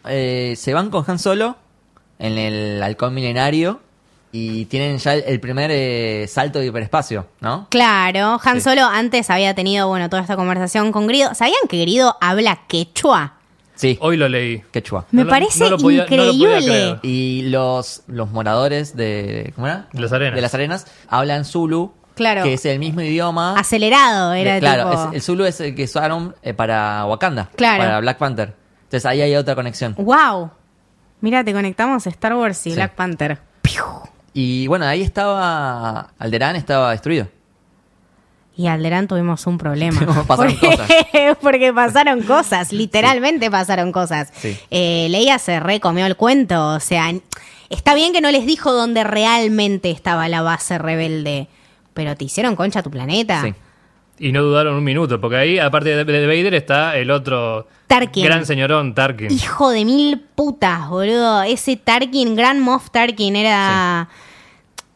Eh, se van con Han Solo en el halcón milenario y tienen ya el, el primer eh, salto de hiperespacio, ¿no? Claro, Han Sí. Solo antes había tenido, bueno, toda esta conversación con Grido. ¿Sabían que Grido habla quechua? Sí, Hoy lo leí. quechua. Me No lo- parece no lo podía- no lo podía increíble. Y los, los moradores de. ¿Cómo era? De las arenas. De las arenas hablan Zulu. Claro. Que es el mismo idioma. Acelerado era de- claro, tipo... es- el Zulu es el que usaron eh, para Wakanda. Claro. Para Black Panther. Entonces ahí hay otra conexión. ¡Wow! Mira, te conectamos Star Wars y Sí. Black Panther. Y bueno, ahí estaba. Alderán estaba destruido. Y Alderán tuvimos un problema. Pasaron porque, cosas. porque pasaron cosas, literalmente pasaron cosas. Sí. Eh, Leia se recomió el cuento, o sea, está bien que no les dijo dónde realmente estaba la base rebelde, pero te hicieron concha tu planeta. Sí. Y no dudaron un minuto, porque ahí, aparte de, de Vader, está el otro Tarkin. gran señorón Tarkin. Hijo de mil putas, boludo. Ese Tarkin, Gran Moff Tarkin, era.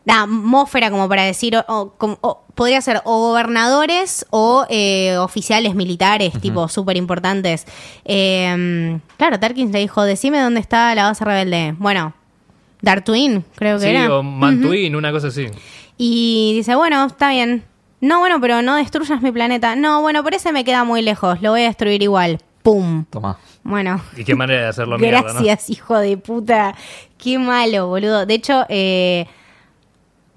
la atmósfera como para decir, o- o como- o podría ser o gobernadores o eh, oficiales militares, tipo súper importantes. Eh, claro, Tarkin le dijo, decime dónde está la base rebelde. Bueno, Dartuin, creo que Sí, era. o Mantuín, una cosa así. Y dice, bueno, está bien. No, bueno, pero no destruyas mi planeta. No, bueno, por ese me queda muy lejos. Lo voy a destruir igual. ¡Pum! Toma. Bueno. Y qué manera de hacerlo mierda, ¿no? Gracias, hijo de puta. Qué malo, boludo. De hecho, eh,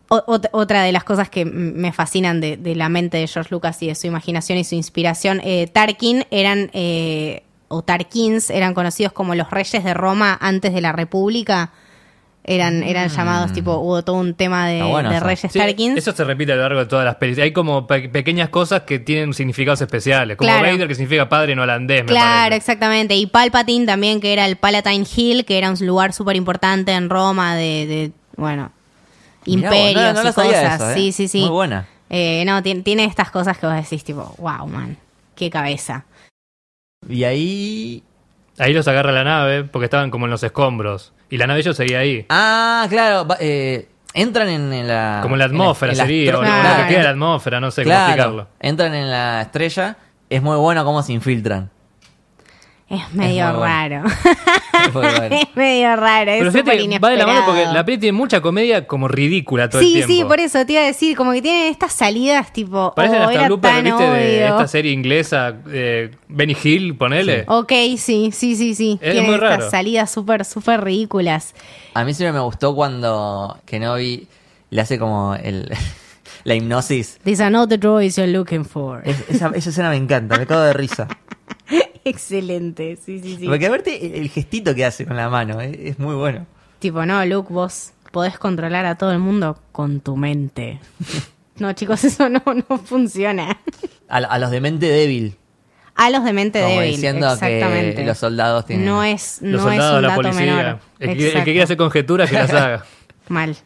ot- otra de las cosas que me fascinan de, de la mente de George Lucas y de su imaginación y su inspiración, eh, Tarkin eran, eh, o Tarkins eran conocidos como los reyes de Roma antes de la República. Eran, eran llamados, tipo, hubo todo un tema de, bueno de reyes Sí, Tarkins. eso se repite a lo largo de todas las pelis. Hay como pe- pequeñas cosas que tienen significados especiales. Como Claro. Vader, que significa padre en holandés, me Claro, parece. exactamente. Y Palpatine también, que era el Palatine Hill, que era un lugar súper importante en Roma de, de, bueno, Mirá imperios no- no y cosas. ¿eh? Sí, sí, sí. Muy buena. Eh, no, tiene, tiene estas cosas que vos decís, tipo, wow, man, qué cabeza. Y ahí. Ahí los agarra la nave porque estaban como en los escombros. Y la nave ellos seguía ahí. Ah, claro. va- eh, entran en, en la. como en la atmósfera en la sería, o estre- lo- Claro. lo que queda de la atmósfera, no sé cómo explicarlo. entran en la estrella. Es muy bueno cómo se infiltran. Es medio bueno. raro. Es muy bueno. es medio raro, Pero es fíjate, va de la mano porque la peli tiene mucha comedia como ridícula todo el Sí, tiempo. sí, por eso te iba a decir, como que tienen estas salidas tipo, Parecen oh, hasta bloopers, ¿viste? De esta serie inglesa, eh, Benny Hill, ponele. Ok, sí, sí, sí, sí. Es Tienen muy estas raro. salidas súper, súper ridículas. A mí siempre me gustó cuando Kenobi le hace como el, la hipnosis. These are not the droids you're looking for. Es- esa, esa escena me encanta, me cago de risa. Excelente, sí, sí, sí. Porque a verte el, gestito que hace con la mano, es, es muy bueno. Tipo, no, Luke, vos podés controlar a todo el mundo con tu mente. no, chicos, eso no, no funciona. A, a los de mente débil, A los de mente como débil, diciendo exactamente. que los soldados tienen... No es, Los no es soldados, un la dato policía. menor. El que, el que quiera hacer conjeturas, que las haga. Mal,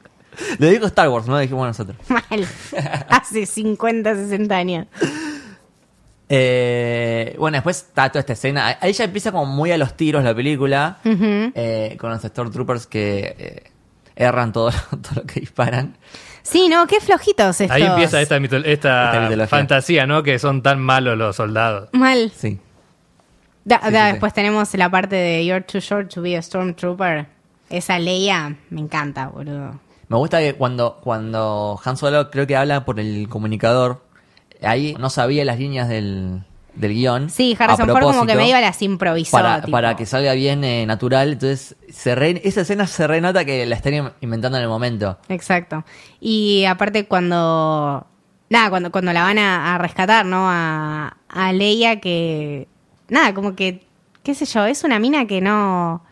Lo dijo Star Wars, ¿no? Dijimos nosotros. mal. Hace 50, 60 años. Eh, bueno, después está toda esta escena. Ahí ya empieza como muy a los tiros la película. Eh, con los Stormtroopers que eh, erran todo, todo lo que disparan. Sí, no, qué flojitos estos. Ahí empieza esta, esta fantasía, ¿no? Que son tan malos los soldados. Mal. Sí. Da- Sí, da, sí, sí. después tenemos la parte de You're too short to be a stormtrooper. Esa Leia me encanta, boludo. Me gusta que cuando, cuando Han Solo creo que habla por el comunicador, ahí no sabía las líneas del, del guion. Sí, Harrison Ford como que medio las improvisó. para, tipo. para que salga bien eh, natural. Entonces, se re- esa escena se renota que la están in- inventando en el momento. Exacto. Y aparte cuando... Nada, cuando, cuando la van a, a rescatar, ¿no? A, a Leia que... Nada, como que... ¿Qué sé yo? Es una mina que no...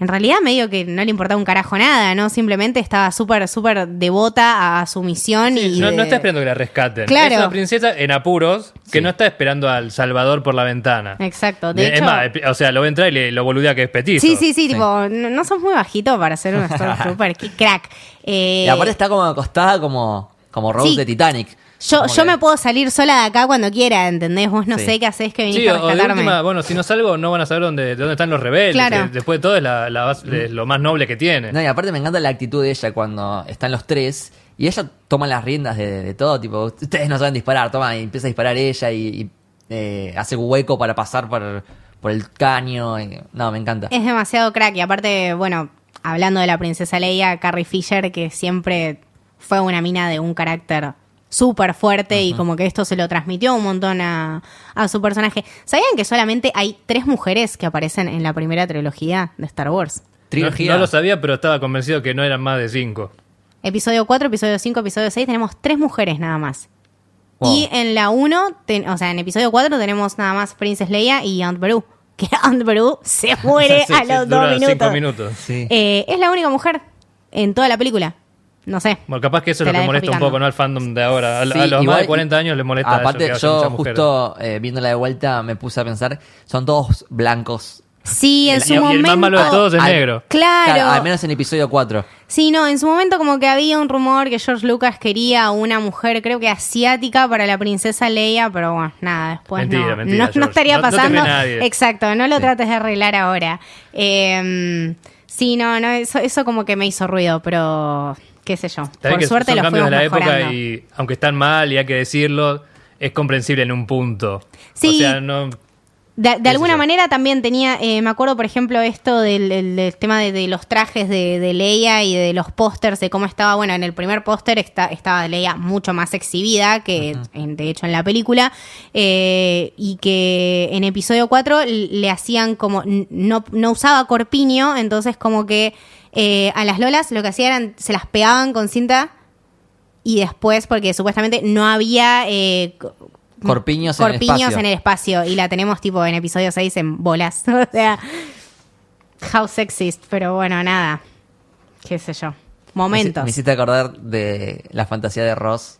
En realidad medio que no le importaba un carajo nada, ¿no? Simplemente estaba súper, súper devota a su misión Sí, y... no, de- no está esperando que la rescaten. Claro. Es una princesa en apuros que Sí. no está esperando al Salvador por la ventana. Exacto. De es hecho, más, o sea, lo va a entrar y le, lo boludea que es petizo. Sí, sí, sí, Sí. tipo, no, no sos muy bajito para ser un Stormtrooper, qué crack. Eh, y aparte está como acostada como, como Rose sí. de Titanic. Yo yo que- me puedo salir sola de acá cuando quiera, ¿entendés? Vos no Sí. sé qué hacés que viniste Sí, a o de rescatarme. última, bueno, si no salgo no van a saber dónde, de dónde están los rebeldes. Claro. Eh, Después de todo es, la, la base- es lo más noble que tiene. No, y aparte me encanta la actitud de ella cuando están los tres y ella toma las riendas de, de todo, tipo, ustedes no saben disparar, toma, y empieza a disparar ella y, y, eh, hace hueco para pasar por, por el caño. y- no, me encanta. Es demasiado crack y aparte, bueno, hablando de la princesa Leia, Carrie Fisher, que siempre fue una mina de un carácter súper fuerte y como que esto se lo transmitió un montón a, a su personaje. ¿Sabían que solamente hay tres mujeres que aparecen en la primera trilogía de Star Wars? No, Trilogía. no lo sabía, pero estaba convencido que no eran más de cinco. Episodio 4, episodio 5, episodio 6, tenemos tres mujeres nada más. Wow. Y en la 1, ten- o sea, en episodio 4 tenemos nada más Princess Leia y Aunt Beru. Que Aunt Beru se muere Sí, a sí, los dura dos minutos. cinco minutos. Sí. Eh, es la única mujer en toda la película. No sé. Bueno, capaz que eso es lo que molesta un poco, ¿no? Al fandom de ahora. A, los más de 40 años les molesta eso, Aparte, que haya yo justo eh, viéndola de vuelta me puse a pensar, son todos blancos. Sí, en Y- su y el más momento. malo de todos es Al- negro. Claro. al menos en episodio 4. Sí, no, en su momento como que había un rumor que George Lucas quería una mujer, creo que asiática, para la princesa Leia, pero bueno, nada, después Mentira, no. mentira, no, estaría No- no te pasando. nadie. Exacto, no lo Sí. trates de arreglar ahora. Eh, sí, no, no, eso, eso como que me hizo ruido, pero qué sé yo. Por que suerte son lo cambios de la época y aunque están mal y hay que decirlo, es comprensible en un punto. Sí. O sea, no... De, de alguna manera también tenía, eh, me acuerdo por ejemplo esto del, del- del tema de, de los trajes de, de Leia y de los pósters, de cómo estaba, bueno, en el primer póster está, estaba Leia mucho más exhibida que en- de hecho en la película, eh, y que en episodio 4 le hacían como, no, no usaba corpiño, entonces como que eh, a las Lolas lo que hacían eran, se las pegaban con cinta y después, porque supuestamente no había... eh, co- Corpiños en el en el espacio y la tenemos tipo en episodio 6 en bolas. o sea, how sexist, pero bueno, nada. Qué sé yo. Me, Momentos. me hiciste acordar de la fantasía de Ross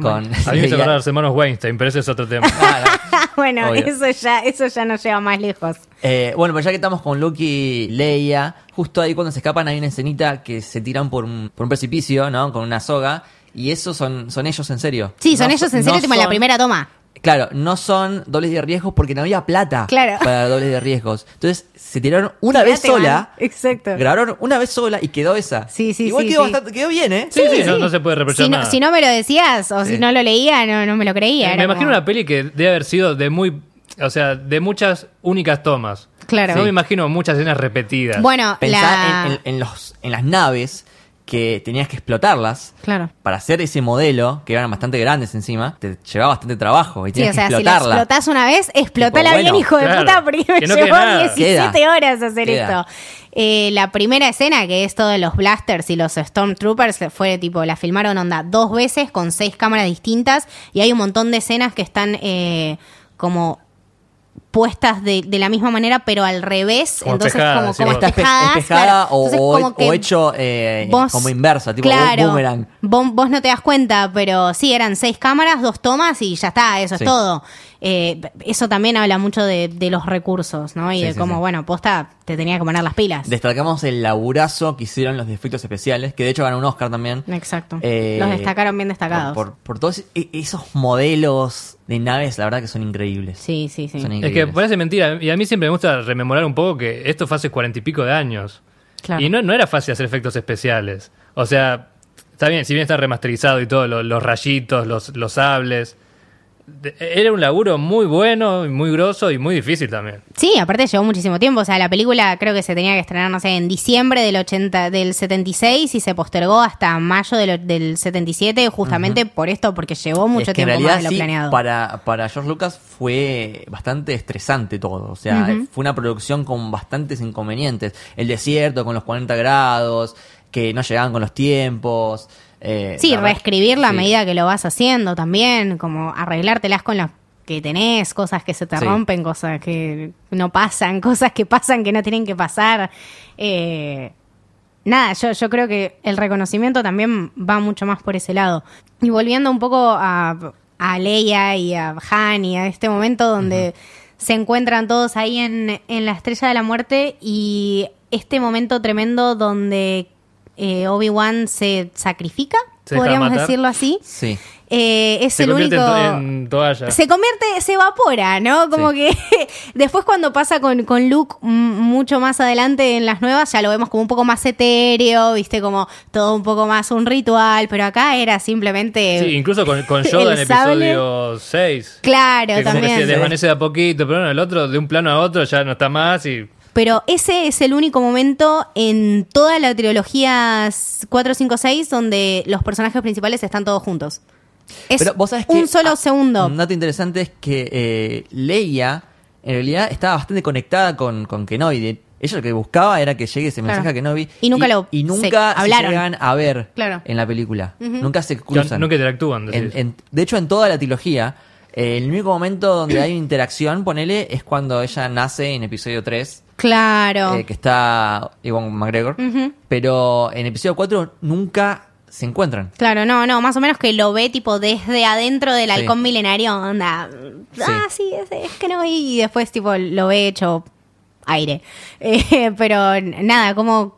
con. A mí me hizo Leia. acordar a los hermanos Weinstein, pero ese es otro tema. Ah, no. bueno, Obvio. eso ya, eso ya nos lleva más lejos. Eh, bueno, pero ya que estamos con Luke y Leia, justo ahí cuando se escapan hay una escenita que se tiran por un, por un precipicio, ¿no? Con una soga. Y esos son, son ellos en serio. Sí, son No ellos en serio, no tipo en la son- primera toma. Claro, no son dobles de riesgos porque no había plata Claro. para dobles de riesgos. Entonces se tiraron una vez Tirate, sola. man. Exacto. Grabaron una vez sola y quedó esa. Sí, sí, Igual sí, quedó sí. bastante, quedó bien, ¿eh? Sí, sí, no, no se puede reprochar Si no, nada. si no me lo decías o Sí. si no lo leía, no, no me lo creía. me era imagino como- una peli que debe haber sido de muy... O sea, de muchas únicas tomas. Claro. No Sí. me imagino muchas escenas repetidas. Bueno, Pensá la... en, en- en los, en las naves que tenías que explotarlas. Claro. Para hacer ese modelo, que eran bastante grandes encima, te llevaba bastante trabajo y Sí, tenías o sea, que si la explotás una vez, explotala Tipo, bien, bueno, hijo de puta, porque me no llevó quede nada. 17 Queda. horas hacer Queda. esto. Eh, la primera escena, que es todo los blasters y los Stormtroopers, fue tipo, la filmaron onda dos veces con seis cámaras distintas y hay un montón de escenas que están eh, como puestas de, de la misma manera pero al revés Como entonces como, sí, como espejadas, espejada claro. o, Entonces, o- como o que hecho eh, vos- como inversa, tipo claro, boomerang. Vos, vos no te das cuenta, pero sí, eran seis cámaras, dos tomas y ya está, eso Sí. es todo. Eh, eso también habla mucho de, de los recursos, ¿no? Y Sí, de sí, cómo, sí. bueno, posta, te tenía que poner las pilas. Destacamos el laburazo que hicieron los efectos especiales, que de hecho ganó un Oscar también. Exacto. Eh, los destacaron bien destacados. Por, por, por todos e- esos modelos de naves, la verdad que son increíbles. Sí, sí, sí. Son Es que parece mentira. Y a mí siempre me gusta rememorar un poco que esto fue hace cuarenta y pico de años. Claro. Y no, no era fácil hacer efectos especiales. O sea, está bien, si bien está remasterizado y todo, lo- los, rayitos, los, los sables. Era un laburo muy bueno, y muy grosso y muy difícil también. Sí, aparte llevó muchísimo tiempo. O sea, la película creo que se tenía que estrenar, no sé, en diciembre del 80, del 76 y se postergó hasta mayo del, del 77, justamente por esto, porque llevó mucho Es que en tiempo realidad más de lo sí, planeado. Para, para George Lucas fue bastante estresante todo. O sea, fue una producción con bastantes inconvenientes. El desierto con los 40 grados, que no llegaban con los tiempos. Eh, Sí, reescribirla a sí. medida que lo vas haciendo también, como arreglártelas con las que tenés, cosas que se te Sí. rompen, cosas que no pasan, cosas que pasan que no tienen que pasar. Eh, nada, yo, yo creo que el reconocimiento también va mucho más por ese lado. Y volviendo un poco a, a Leia y a Han y a este momento donde se encuentran todos ahí en, en la Estrella de la Muerte y este momento tremendo donde eh, Obi-Wan se sacrifica, Se podríamos decirlo así. Sí. Eh, es Se el único... en, to- en toalla. Se convierte, se evapora, ¿no? Como Sí. que después cuando pasa con, con Luke mucho más adelante en las nuevas, ya lo vemos como un poco más etéreo, viste, como todo un poco más un ritual, pero acá era simplemente... Sí, incluso con, con Yoda en episodio 6. Claro, Que como que también. se desvanece de a poquito, pero bueno, el otro de un plano a otro ya no está más y Pero ese es el único momento en toda la trilogía 4, 5, 6 donde los personajes principales están todos juntos. Es Pero vos sabés que. un solo ah, segundo. Un dato interesante es que eh, Leia, en realidad, estaba bastante conectada con, con Kenobi. Ella lo que buscaba era que llegue ese Claro. mensaje a Kenobi. Y nunca lo- Y nunca se, hablaron. llegan a ver Claro. en la película. Nunca se cruzan. nunca interactúan. En- decís. en- de hecho, en toda la trilogía, eh, el único momento donde hay interacción, ponele, es cuando ella nace en episodio 3. Claro. eh, que está Iwan McGregor. Pero en episodio 4 nunca se encuentran. Claro, no, no, más o menos que lo ve tipo desde adentro del Sí. halcón milenario, onda. Ah, sí, es, es que no, y después tipo lo ve hecho aire. Eh, pero nada, como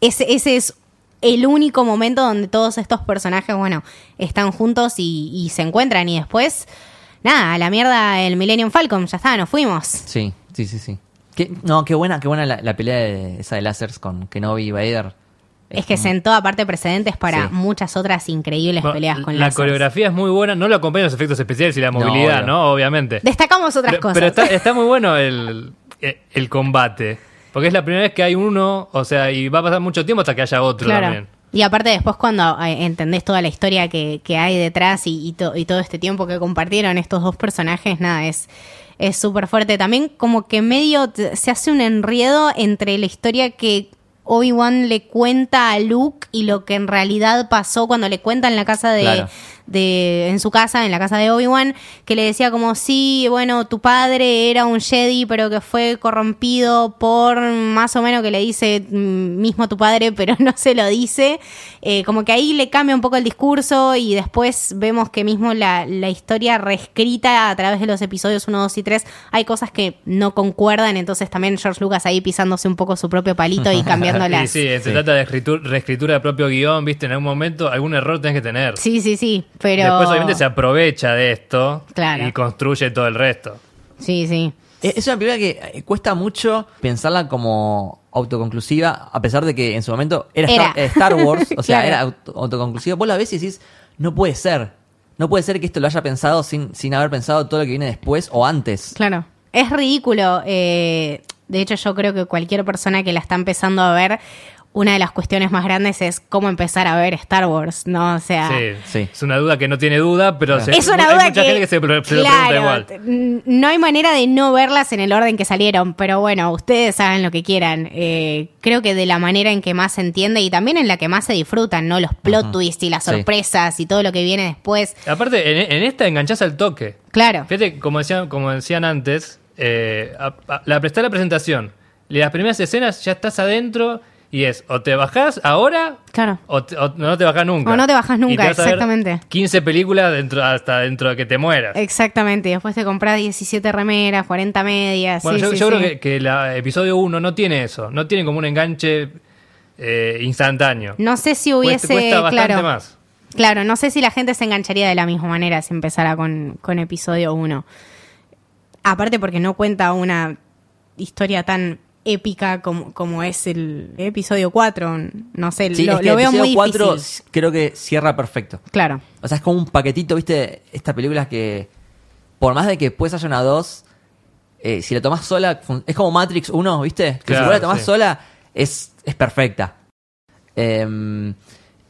ese, ese es el único momento donde todos estos personajes, bueno, están juntos y, y se encuentran y después, nada, a la mierda el Millennium Falcon, ya está, nos fuimos. Sí, sí, sí, sí. Qué- no, qué buena, qué buena la, la pelea de, esa de lásers con Kenobi y Vader. Es que sentó aparte precedentes para Sí. muchas otras increíbles Bueno, peleas con la coreografía es muy buena, no lo acompañan los efectos especiales y la No, movilidad, obvio. ¿no? Obviamente. Destacamos otras pero, cosas. pero está, está muy bueno el, el combate. Porque es la primera vez que hay uno, o sea, y va a pasar mucho tiempo hasta que haya otro Claro. también. Y aparte después cuando eh, entendés toda la historia que, que hay detrás y, y, to- y todo este tiempo que compartieron estos dos personajes, nada, es es súper fuerte. También como que medio se hace un enredo entre la historia que Obi-Wan le cuenta a Luke y lo que en realidad pasó cuando le cuenta en la casa de. De en su casa, en la casa de Obi-Wan, que le decía como sí, bueno, tu padre era un Jedi, pero que fue corrompido por más o menos que le dice mm, mismo tu padre, pero no se lo dice. Eh, como que ahí le cambia un poco el discurso y después vemos que mismo la, la historia reescrita a través de los episodios 1, 2 y 3 hay cosas que no concuerdan, entonces también George Lucas ahí pisándose un poco su propio palito y cambiando Sí, las... sí, se Sí. trata de reescritu- reescritura del propio guion, ¿viste? En algún momento algún error tenés que tener. Sí, sí, sí, pero... Después obviamente se aprovecha de esto Claro. y construye todo el resto. Sí, sí. Es es una película que eh, cuesta mucho pensarla como autoconclusiva, a pesar de que en su momento era, Era. Star, Star Wars, o sea, Claro. era auto- autoconclusiva. Vos la ves y decís, no puede ser. No puede ser que esto lo haya pensado sin, sin haber pensado todo lo que viene después o antes. Claro. Es ridículo. eh, de hecho, yo creo que cualquier persona que la está empezando a ver, una de las cuestiones más grandes es cómo empezar a ver Star Wars, ¿no? O sea. Sí, Sí. Es una duda que no tiene duda, pero se- Es una hay duda mucha que, gente que se, lo pregunta igual. no hay manera de no verlas en el orden que salieron, pero bueno, ustedes hagan lo que quieran. Eh, creo que de la manera en que más se entiende y también en la que más se disfrutan, ¿no? Los plot twists y las Sí. sorpresas y todo lo que viene después. Aparte, en, en esta enganchás al toque. Claro. Fíjate, como decían, como decían antes, eh, a- a- la prestar la presentación. Las primeras escenas ya estás adentro y es o te bajás ahora Claro. o, te- o no te bajás nunca. O no te bajás Y nunca, vas a ver exactamente. 15 películas dentro, hasta dentro de que te mueras. Exactamente. Y después te compras 17 remeras, 40 medias. Bueno, sí, yo, sí, yo sí. creo que, que el episodio 1 no tiene eso. No tiene como un enganche eh, instantáneo. No sé si Cuesta- hubiese. cuesta bastante claro, más. Claro, no sé si la gente se engancharía de la misma manera si empezara con, con episodio 1. Aparte porque no cuenta una historia tan épica como, como es el episodio 4. No sé, Sí, lo, es que lo veo episodio muy cuatro difícil. creo que cierra perfecto. Claro. O sea, es como un paquetito, ¿viste? Esta película que, por más de que después haya una 2, eh, si la tomás sola, es como Matrix 1, ¿viste? Que Claro, si vos la tomás sí. sola, es, es perfecta. Em,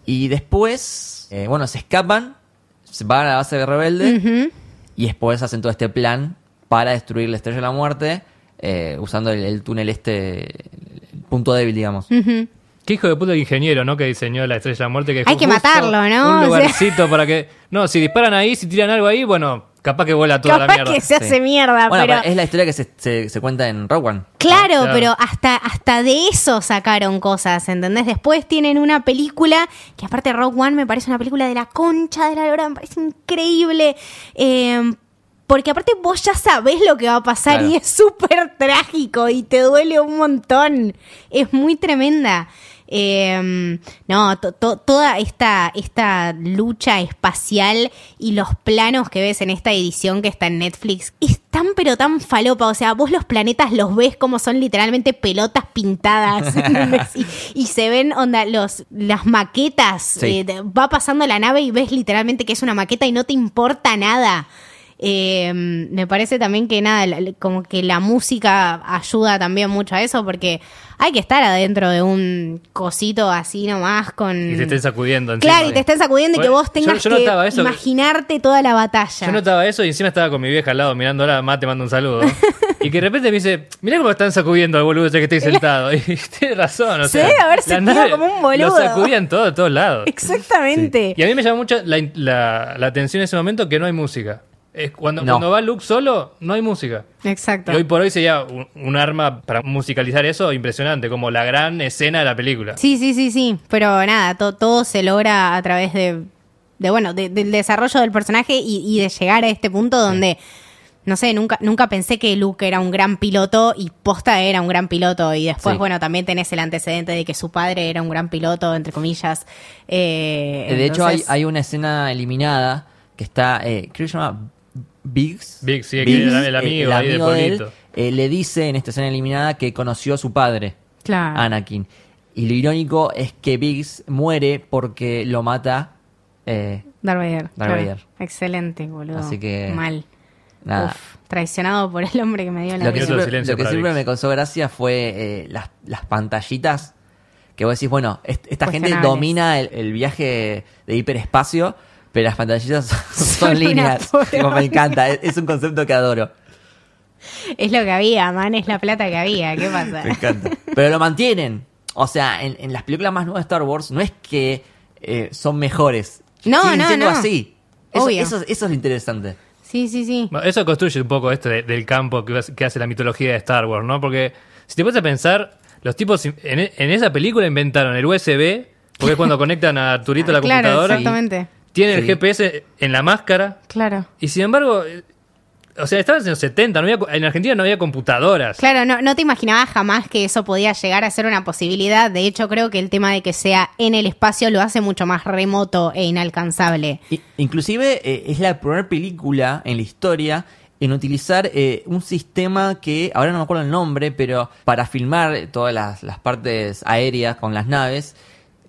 y después, eh, bueno, se escapan, se van a la base de rebelde y después hacen todo este plan para destruir la estrella de la muerte eh, usando el, el túnel este, el punto débil, digamos. Qué hijo de puta el ingeniero, ¿no? Que diseñó la estrella de la muerte. Que Hay que matarlo, ¿no? Un O sea- lugarcito para que. No, si disparan ahí, si tiran algo ahí, bueno, capaz que vuela toda la Capaz mierda. que se Sí. hace mierda, Bueno, pero es la historia que se, se- se cuenta en Rogue One. Claro, Claro. pero hasta, hasta de eso sacaron cosas, ¿entendés? Después tienen una película, que aparte Rogue One me parece una película de la concha de la lora, me parece increíble. eh, porque aparte vos ya sabés lo que va a pasar Claro. y es súper trágico y te duele un montón. Es muy tremenda. Eh, no, to- to- toda esta, esta lucha espacial y los planos que ves en esta edición que está en Netflix es tan pero tan falopa. O sea, vos los planetas los ves como son literalmente pelotas pintadas. y, y se ven onda los, las maquetas. Sí. eh, va pasando la nave y ves literalmente que es una maqueta y no te importa nada. Eh, me parece también que nada, como que la música ayuda también mucho a eso porque hay que estar adentro de un cosito así nomás con... Y te estén sacudiendo encima. Claro, y te estén sacudiendo y que vos tengas yo- yo notaba que eso. imaginarte toda la batalla. Yo notaba eso y encima estaba con mi vieja al lado mirándola, más te mando un saludo. y que de repente me dice, mirá cómo están sacudiendo al boludo ese que estoy sentado. Y tiene razón, o Se sea. la sentido nave como un boludo. Lo sacudían todo de todos lados. Exactamente. Y a mí me llama mucho la, la- la atención en ese momento que no hay música. Es cuando, No. cuando va Luke solo, no hay música. Exacto. Y hoy por hoy sería un, un arma para musicalizar eso impresionante, como la gran escena de la película. Sí, sí, sí, sí. Pero nada, to- todo se logra a través de, de bueno, de- del desarrollo del personaje y, y de llegar a este punto donde, no sé, nunca, nunca pensé que Luke era un gran piloto y Posta era un gran piloto. Y después, Sí. bueno, también tenés el antecedente de que su padre era un gran piloto, entre comillas. Eh, de hecho, hay, hay una escena eliminada que está, eh, creo que se llama Biggs. Biggs, sí, que el- el amigo ahí de de él, eh, le dice en esta escena eliminada que conoció a su padre, Claro. Anakin. Y lo irónico es que Biggs muere porque lo mata. eh, Darth Vader. Darth claro. Vader. Excelente, boludo. Así que, Mal. nada. Uf, traicionado por el hombre que me dio la Lo que siempre, lo que siempre me causó gracia fue eh, las, las pantallitas que vos decís, bueno, est- esta gente domina el, el viaje de hiperespacio, pero las pantallitas son, líneas. Tipo, me encanta, es, es un concepto que adoro. Es lo que había, man, es la plata que había. ¿Qué pasa? Me encanta. Pero lo mantienen. O sea, en, en las películas más nuevas de Star Wars no es que eh, son mejores. No, Siguen no, siendo no. así. Eso, Obvio. eso, eso es lo interesante. Sí, sí, sí. Bueno, Eso construye un poco esto de- del campo que, que hace la mitología de Star Wars, ¿no? Porque si te pones a pensar, los tipos en, en esa película inventaron el USB, porque es cuando conectan a Arturito a la claro, computadora. exactamente. Tienen el. GPS en la máscara. Claro. Y sin embargo, eh, o sea, estaban en los 70, no había- en Argentina no había computadoras. Claro, no, no te imaginabas jamás que eso podía llegar a ser una posibilidad. De hecho, creo que el tema de que sea en el espacio lo hace mucho más remoto e inalcanzable. Inclusive eh, es la primera película en la historia en utilizar eh, un sistema que, ahora no me acuerdo el nombre, pero para filmar todas las, las partes aéreas con las naves,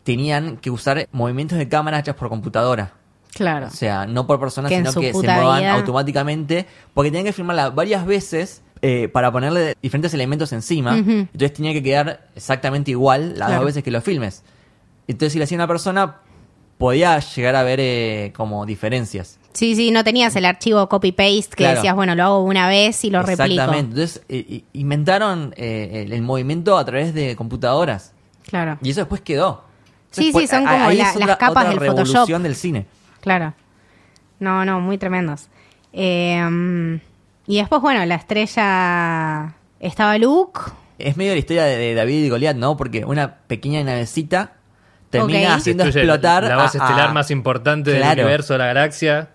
tenían que usar movimientos de cámara hechas por computadora. Claro. O sea, no por personas, Que sino que se muevan vida- automáticamente, porque tenían que filmarla varias veces eh, para ponerle diferentes elementos encima. Entonces tenía que quedar exactamente igual las Claro. dos veces que lo filmes. Entonces, si lo hacía una persona, podía llegar a ver eh, como diferencias. Sí, sí, no tenías el archivo copy-paste que Claro. decías, bueno, lo hago una vez y lo replico. Exactamente. Entonces, eh, eh, inventaron eh, el, el movimiento a través de computadoras. Claro. Y eso después quedó. Sí, Después, sí, son como la- las capas otra del Photoshop. revolución del cine. Claro. No, no, muy tremendos. Eh, y después, bueno, la estrella estaba Luke. Es medio la historia de, de David y Goliat, ¿no? Porque una pequeña navecita termina haciendo Destruye explotar la base a- a- estelar más importante Claro. del universo de la galaxia.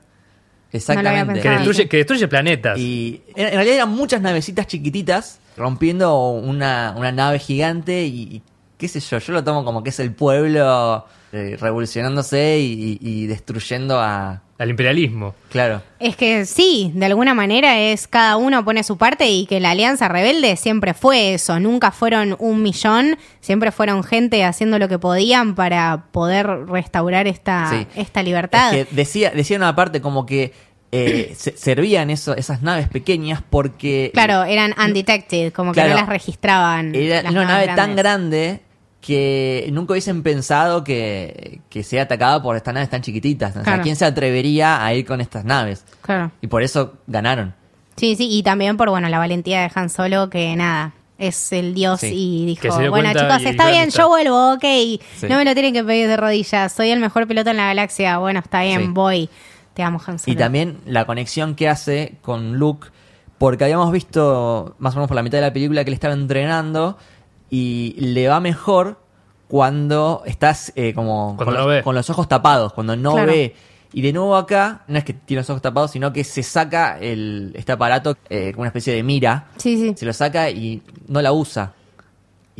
Exactamente. Que destruye, que destruye planetas. Y en, en realidad eran muchas navecitas chiquititas rompiendo una, una nave gigante y, y qué sé yo, yo lo tomo como que es el pueblo eh, revolucionándose y, y- y destruyendo a... Al imperialismo. Claro. Es que sí, de alguna manera es cada uno pone su parte y que la Alianza Rebelde siempre fue eso, nunca fueron un millón, siempre fueron gente haciendo lo que podían para poder restaurar esta, Sí. esta libertad. Es que decía, decían aparte como que eh, se- servían eso, esas naves pequeñas porque... Claro, eran undetected, como que Claro. no las registraban. Era las una nave tan grande que nunca hubiesen pensado que, que sea atacada por estas naves tan chiquititas. O sea. ¿quién se atrevería a ir con estas naves? Claro. Y por eso ganaron. Sí, sí, y también por bueno la valentía de Han Solo, que nada, es el dios Sí. y dijo, bueno chicos, está bien, yo vuelvo, ok, Sí. no me lo tienen que pedir de rodillas, soy el mejor piloto en la galaxia, bueno, está bien, Sí. voy, te amo Han Solo. Y también la conexión que hace con Luke, porque habíamos visto más o menos por la mitad de la película que él estaba entrenando y le va mejor cuando estás eh, como Cuando con, no los, ve. con los ojos tapados, cuando no Claro. ve. Y de nuevo acá, no es que tiene los ojos tapados, sino que se saca el, este aparato eh, como una especie de mira, Sí, sí. se lo saca y no la usa.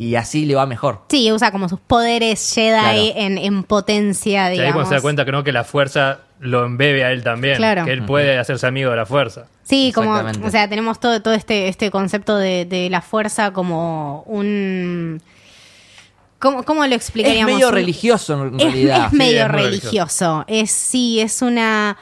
Y así le va mejor. Sí, usa como sus poderes Jedi Claro. en, en potencia, Y ahí digamos. cuando se da cuenta que no, que la fuerza lo embebe a él también. Claro. Que él puede hacerse amigo de la fuerza. Sí, como, o sea, tenemos todo, todo este, este concepto de, de la fuerza como un... ¿Cómo, cómo lo Es explicaríamos? medio Un- religioso en Es, realidad. es medio es muy religioso. Es sí, es una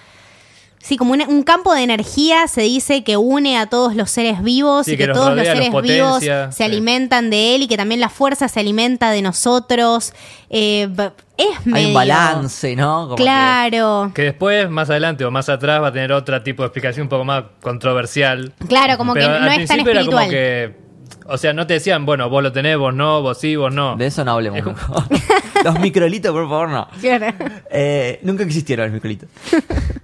sí, como una- un campo de energía se dice que une a todos los seres vivos Sí, y que que, los todos los rodea, los seres vivos se sí. alimentan de él y que también la fuerza se alimenta de nosotros. Eh, es medio Hay un balance, ¿no? Como Claro. Que después, más adelante o más atrás, va a tener otro tipo de explicación un poco más controversial. Claro, como Pero que no es tan era espiritual. como que. O sea, no te decían, bueno, vos lo tenés, vos no, vos sí, vos no. De eso no hablemos. Es como- mejor. los microlitos, por favor, no. Claro. Eh, nunca existieron los microlitos.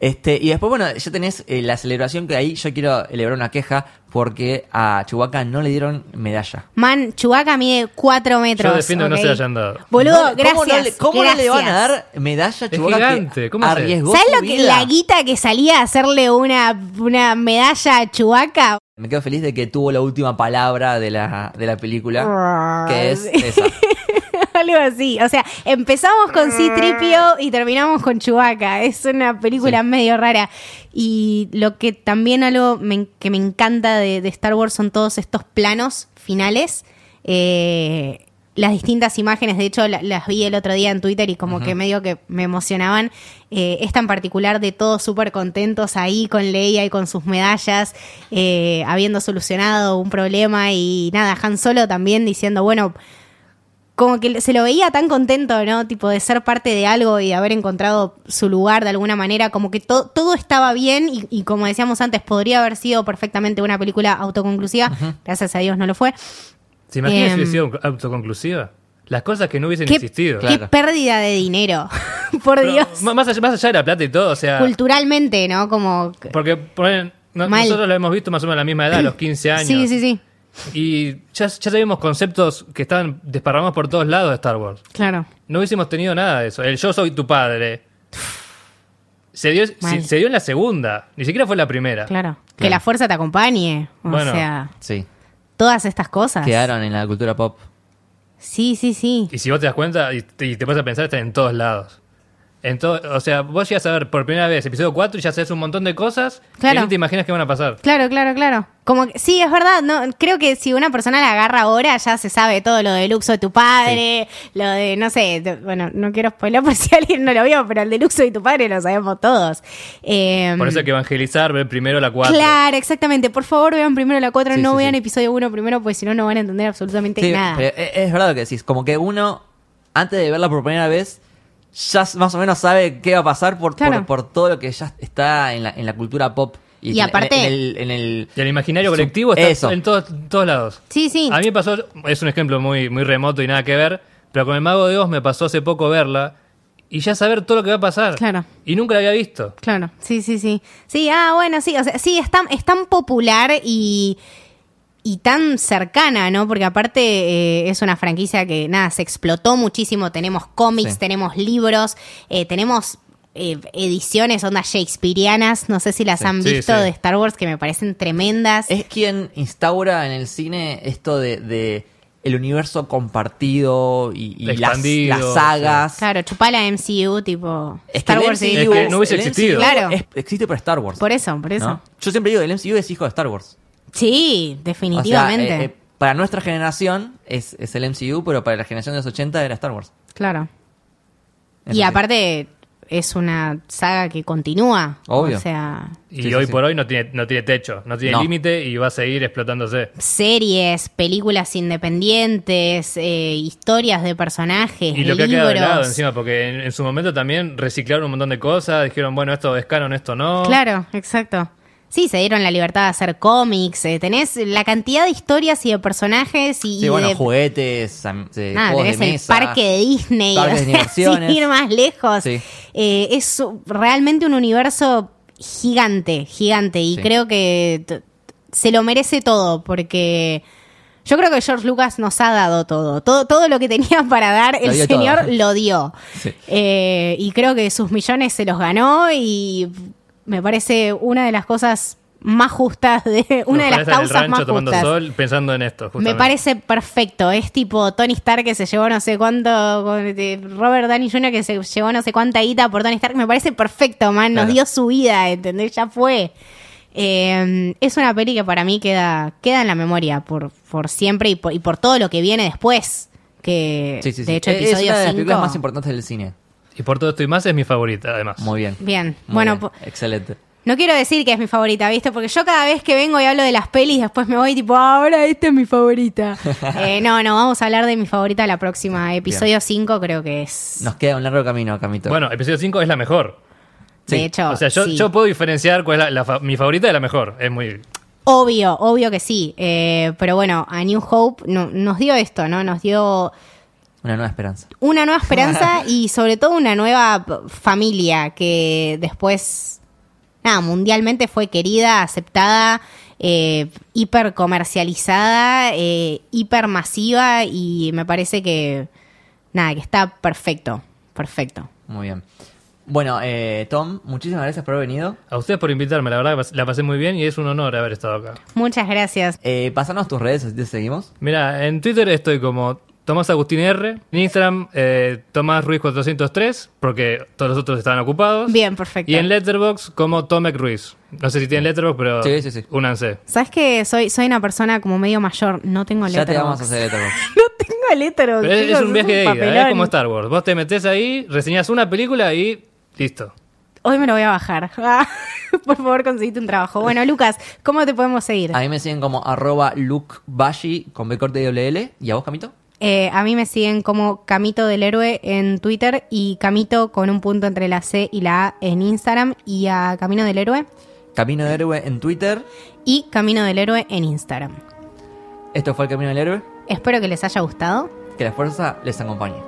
Este, y después, bueno, ya tenés eh, la celebración que ahí yo quiero elevar una queja porque a Chewbacca no le dieron medalla. Man, Chewbacca mide 4 metros. Yo defiendo que no se hayan dado. Boludo, No, ¿Cómo, gracias. no le, cómo no le van a gracias. dar medalla a Chewbacca gigante, que ¿cómo arriesgó ¿Sabes lo que la guita que salía a hacerle una, una medalla a Chewbacca? Me quedo feliz de que tuvo la última palabra de la, de la película, que es esa. Algo así. O sea, empezamos con C-Tripio y terminamos con Chewbacca. Es una película Sí. medio rara. Y lo que también algo me- que me encanta de, de Star Wars son todos estos planos finales. eh, las distintas imágenes, de hecho la- las vi el otro día en Twitter y como que medio que me emocionaban. Eh, esta en particular de todos súper contentos ahí con Leia y con sus medallas, eh, habiendo solucionado un problema y nada, Han Solo también diciendo, bueno, como que se lo veía tan contento, ¿no? Tipo de ser parte de algo y de haber encontrado su lugar de alguna manera, como que to- todo estaba bien y, y como decíamos antes, podría haber sido perfectamente una película autoconclusiva, gracias a Dios no lo fue. ¿Se imagina si Em, hubiese sido autoconclusiva? Las cosas que no hubiesen Qué, existido. qué Claro. pérdida de dinero, por Pero, Dios. más, allá, más allá de la plata y todo, o sea. Culturalmente, ¿no? Como... Porque no- Mal. nosotros lo hemos visto más o menos a la misma edad, a los 15 años. Sí, sí, sí, Y ya, ya sabíamos conceptos que estaban desparramados por todos lados de Star Wars. claro. No hubiésemos tenido nada de eso. El yo soy tu padre. Se dio, se, se dio en la segunda, ni siquiera fue la primera. Claro. Que Claro. la fuerza te acompañe. O Bueno. sea, Sí. todas estas cosas. Quedaron en la cultura pop. Sí, sí, sí. Y si vos te das cuenta y te, y te pones a pensar, están en todos lados. En to- o sea, vos llegas a ver por primera vez episodio 4 y ya sabes un montón de cosas Claro. que ni te imaginas que van a pasar. Claro, claro, claro. Como que, sí, es verdad, no, creo que si una persona la agarra ahora ya se sabe todo lo del uso de tu padre, lo de, no sé, de- bueno, no quiero spoiler por si alguien no lo vio, pero el del uso de tu padre lo sabemos todos. Eh, Por eso hay que evangelizar, ver primero la 4. Claro, exactamente. Por favor, vean primero la 4, Sí, no sí, vean sí. episodio 1 primero, porque si no, no van a entender absolutamente Sí, nada. pero es, es verdad lo que decís. Como que uno, antes de verla por primera vez, ya más o menos sabe qué va a pasar por, Claro. por, por todo lo que ya está en la, en la cultura pop. Y en- aparte- En, el, en el- Y el imaginario colectivo está eso. en todos, todos lados. Sí, sí. A mí me pasó, es un ejemplo muy, muy remoto y nada que ver, pero con el Mago de Oz me pasó hace poco verla y ya saber todo lo que va a pasar. Claro. Y nunca la había visto. Claro, sí, sí, sí. Sí, ah, bueno, sí, o sea, sí, es tan, es tan popular y, y tan cercana, ¿no? Porque aparte eh, es una franquicia que, nada, se explotó muchísimo. Tenemos cómics, Sí. tenemos libros, eh, tenemos eh, ediciones, ondas shakespearianas, no sé si las Sí. han visto, sí. de Star Wars, que me parecen tremendas. Es quien instaura en el cine esto de, de el universo compartido y, y las, sagas. Claro, chupala MCU, tipo Es Star Wars. MCU y- Es que no hubiese existido. MCU Claro. es- existe por Star Wars. Por eso, por eso. ¿no? Yo siempre digo, el MCU es hijo de Star Wars. Sí, O sea, definitivamente. eh, eh, para nuestra generación es, es el MCU, pero para la generación de los 80 era Star Wars. Claro. Es y así. aparte es una saga que continúa. Obvio. O sea, Y Sí, hoy sí. por hoy no tiene, no tiene techo, no tiene No. límite y va a seguir explotándose. series, películas independientes, eh, historias de personajes, Y lo que ha quedado de lado encima, porque en, en su momento también reciclaron un montón de cosas, dijeron, bueno, esto es canon, esto no. Claro, exacto. Sí, se dieron la libertad de hacer cómics. eh, tenés la cantidad de historias y de personajes y, Sí, y bueno, de... juguetes, am- de Nada, juegos tenés de el mesa. parque de Disney, o sea, sin ir más lejos. Sí. Eh, es realmente un universo gigante, gigante. Y Sí. creo que se lo merece todo, porque yo creo que George Lucas nos ha dado todo. Todo, todo lo que tenía para dar, el todo. señor lo dio. Sí. Eh, y creo que sus millones se los ganó y me parece una de las cosas más justas, de una de las en el causas rancho más tomando justas. sol pensando en esto. Me parece perfecto. Es tipo Tony Stark que se llevó no sé cuánto, Robert Downey Jr. que se llevó no sé cuánta guita por Tony Stark. Me parece perfecto, man. Nos Claro. dio su vida, ¿entendés? Ya fue. Eh, es una peli que para mí queda, queda en la memoria por, por siempre y por, y por todo lo que viene después. Que Sí, sí, sí. de hecho, es es episodio una de las 5. películas más importantes del cine. Y por todo esto y más es mi favorita, además. Muy bien. Bien. Muy bueno, bien. excelente. no quiero decir que es mi favorita, ¿viste? Porque yo cada vez que vengo y hablo de las pelis, después me voy tipo, ahora esta es mi favorita. Eh, no, no, vamos a hablar de mi favorita la próxima. Episodio 5 creo que es. Nos queda un largo camino, Camito. Bueno, episodio 5 es la mejor. de sí. hecho, o sea, yo, sí. yo puedo diferenciar cuál es la, la fa- mi favorita de la mejor. Es muy. Obvio, obvio que sí. Eh, pero bueno, a New Hope no- nos dio esto, ¿no? Nos dio Una nueva esperanza. una nueva esperanza y sobre todo una nueva familia que después, nada, mundialmente fue querida, aceptada, eh, hiper comercializada, eh, hiper masiva y me parece que, nada, que está perfecto, perfecto. Muy bien. Bueno, eh, Tom, muchísimas gracias por haber venido. A ustedes por invitarme, la verdad que la pasé muy bien y es un honor haber estado acá. Muchas gracias. Eh, pasanos tus redes, así te seguimos. Mira, en Twitter estoy como Tomás Agustín R. En Instagram, eh, Tomás Ruiz 403, porque todos los otros estaban ocupados. Bien, perfecto. Y en Letterboxd como Tomek Ruiz. No sé si tienen Letterboxd, pero Sí, sí, sí. únanse. ¿Sabes que soy, soy una persona como medio mayor? No tengo Ya te vamos a hacer Letterboxd. No tengo Letterboxd. Pero es, un viaje de ida, papelón. es como Star Wars. Vos te metés ahí, reseñás una película y listo. Hoy me lo voy a bajar. Ah, Por favor, conseguiste un trabajo. Bueno, Lucas, ¿cómo te podemos seguir? A mí me siguen como arroba lukebashi con B corte y doble L. ¿Y a vos, Camito? Eh, a mí me siguen como Camito del Héroe en Twitter y Camito con un punto entre la C y la A en Instagram y a Camino del Héroe Camino de Héroe en Twitter. y Camino del Héroe en Instagram. Esto fue el Camino del Héroe. Espero que les haya gustado. Que la fuerza les acompañe.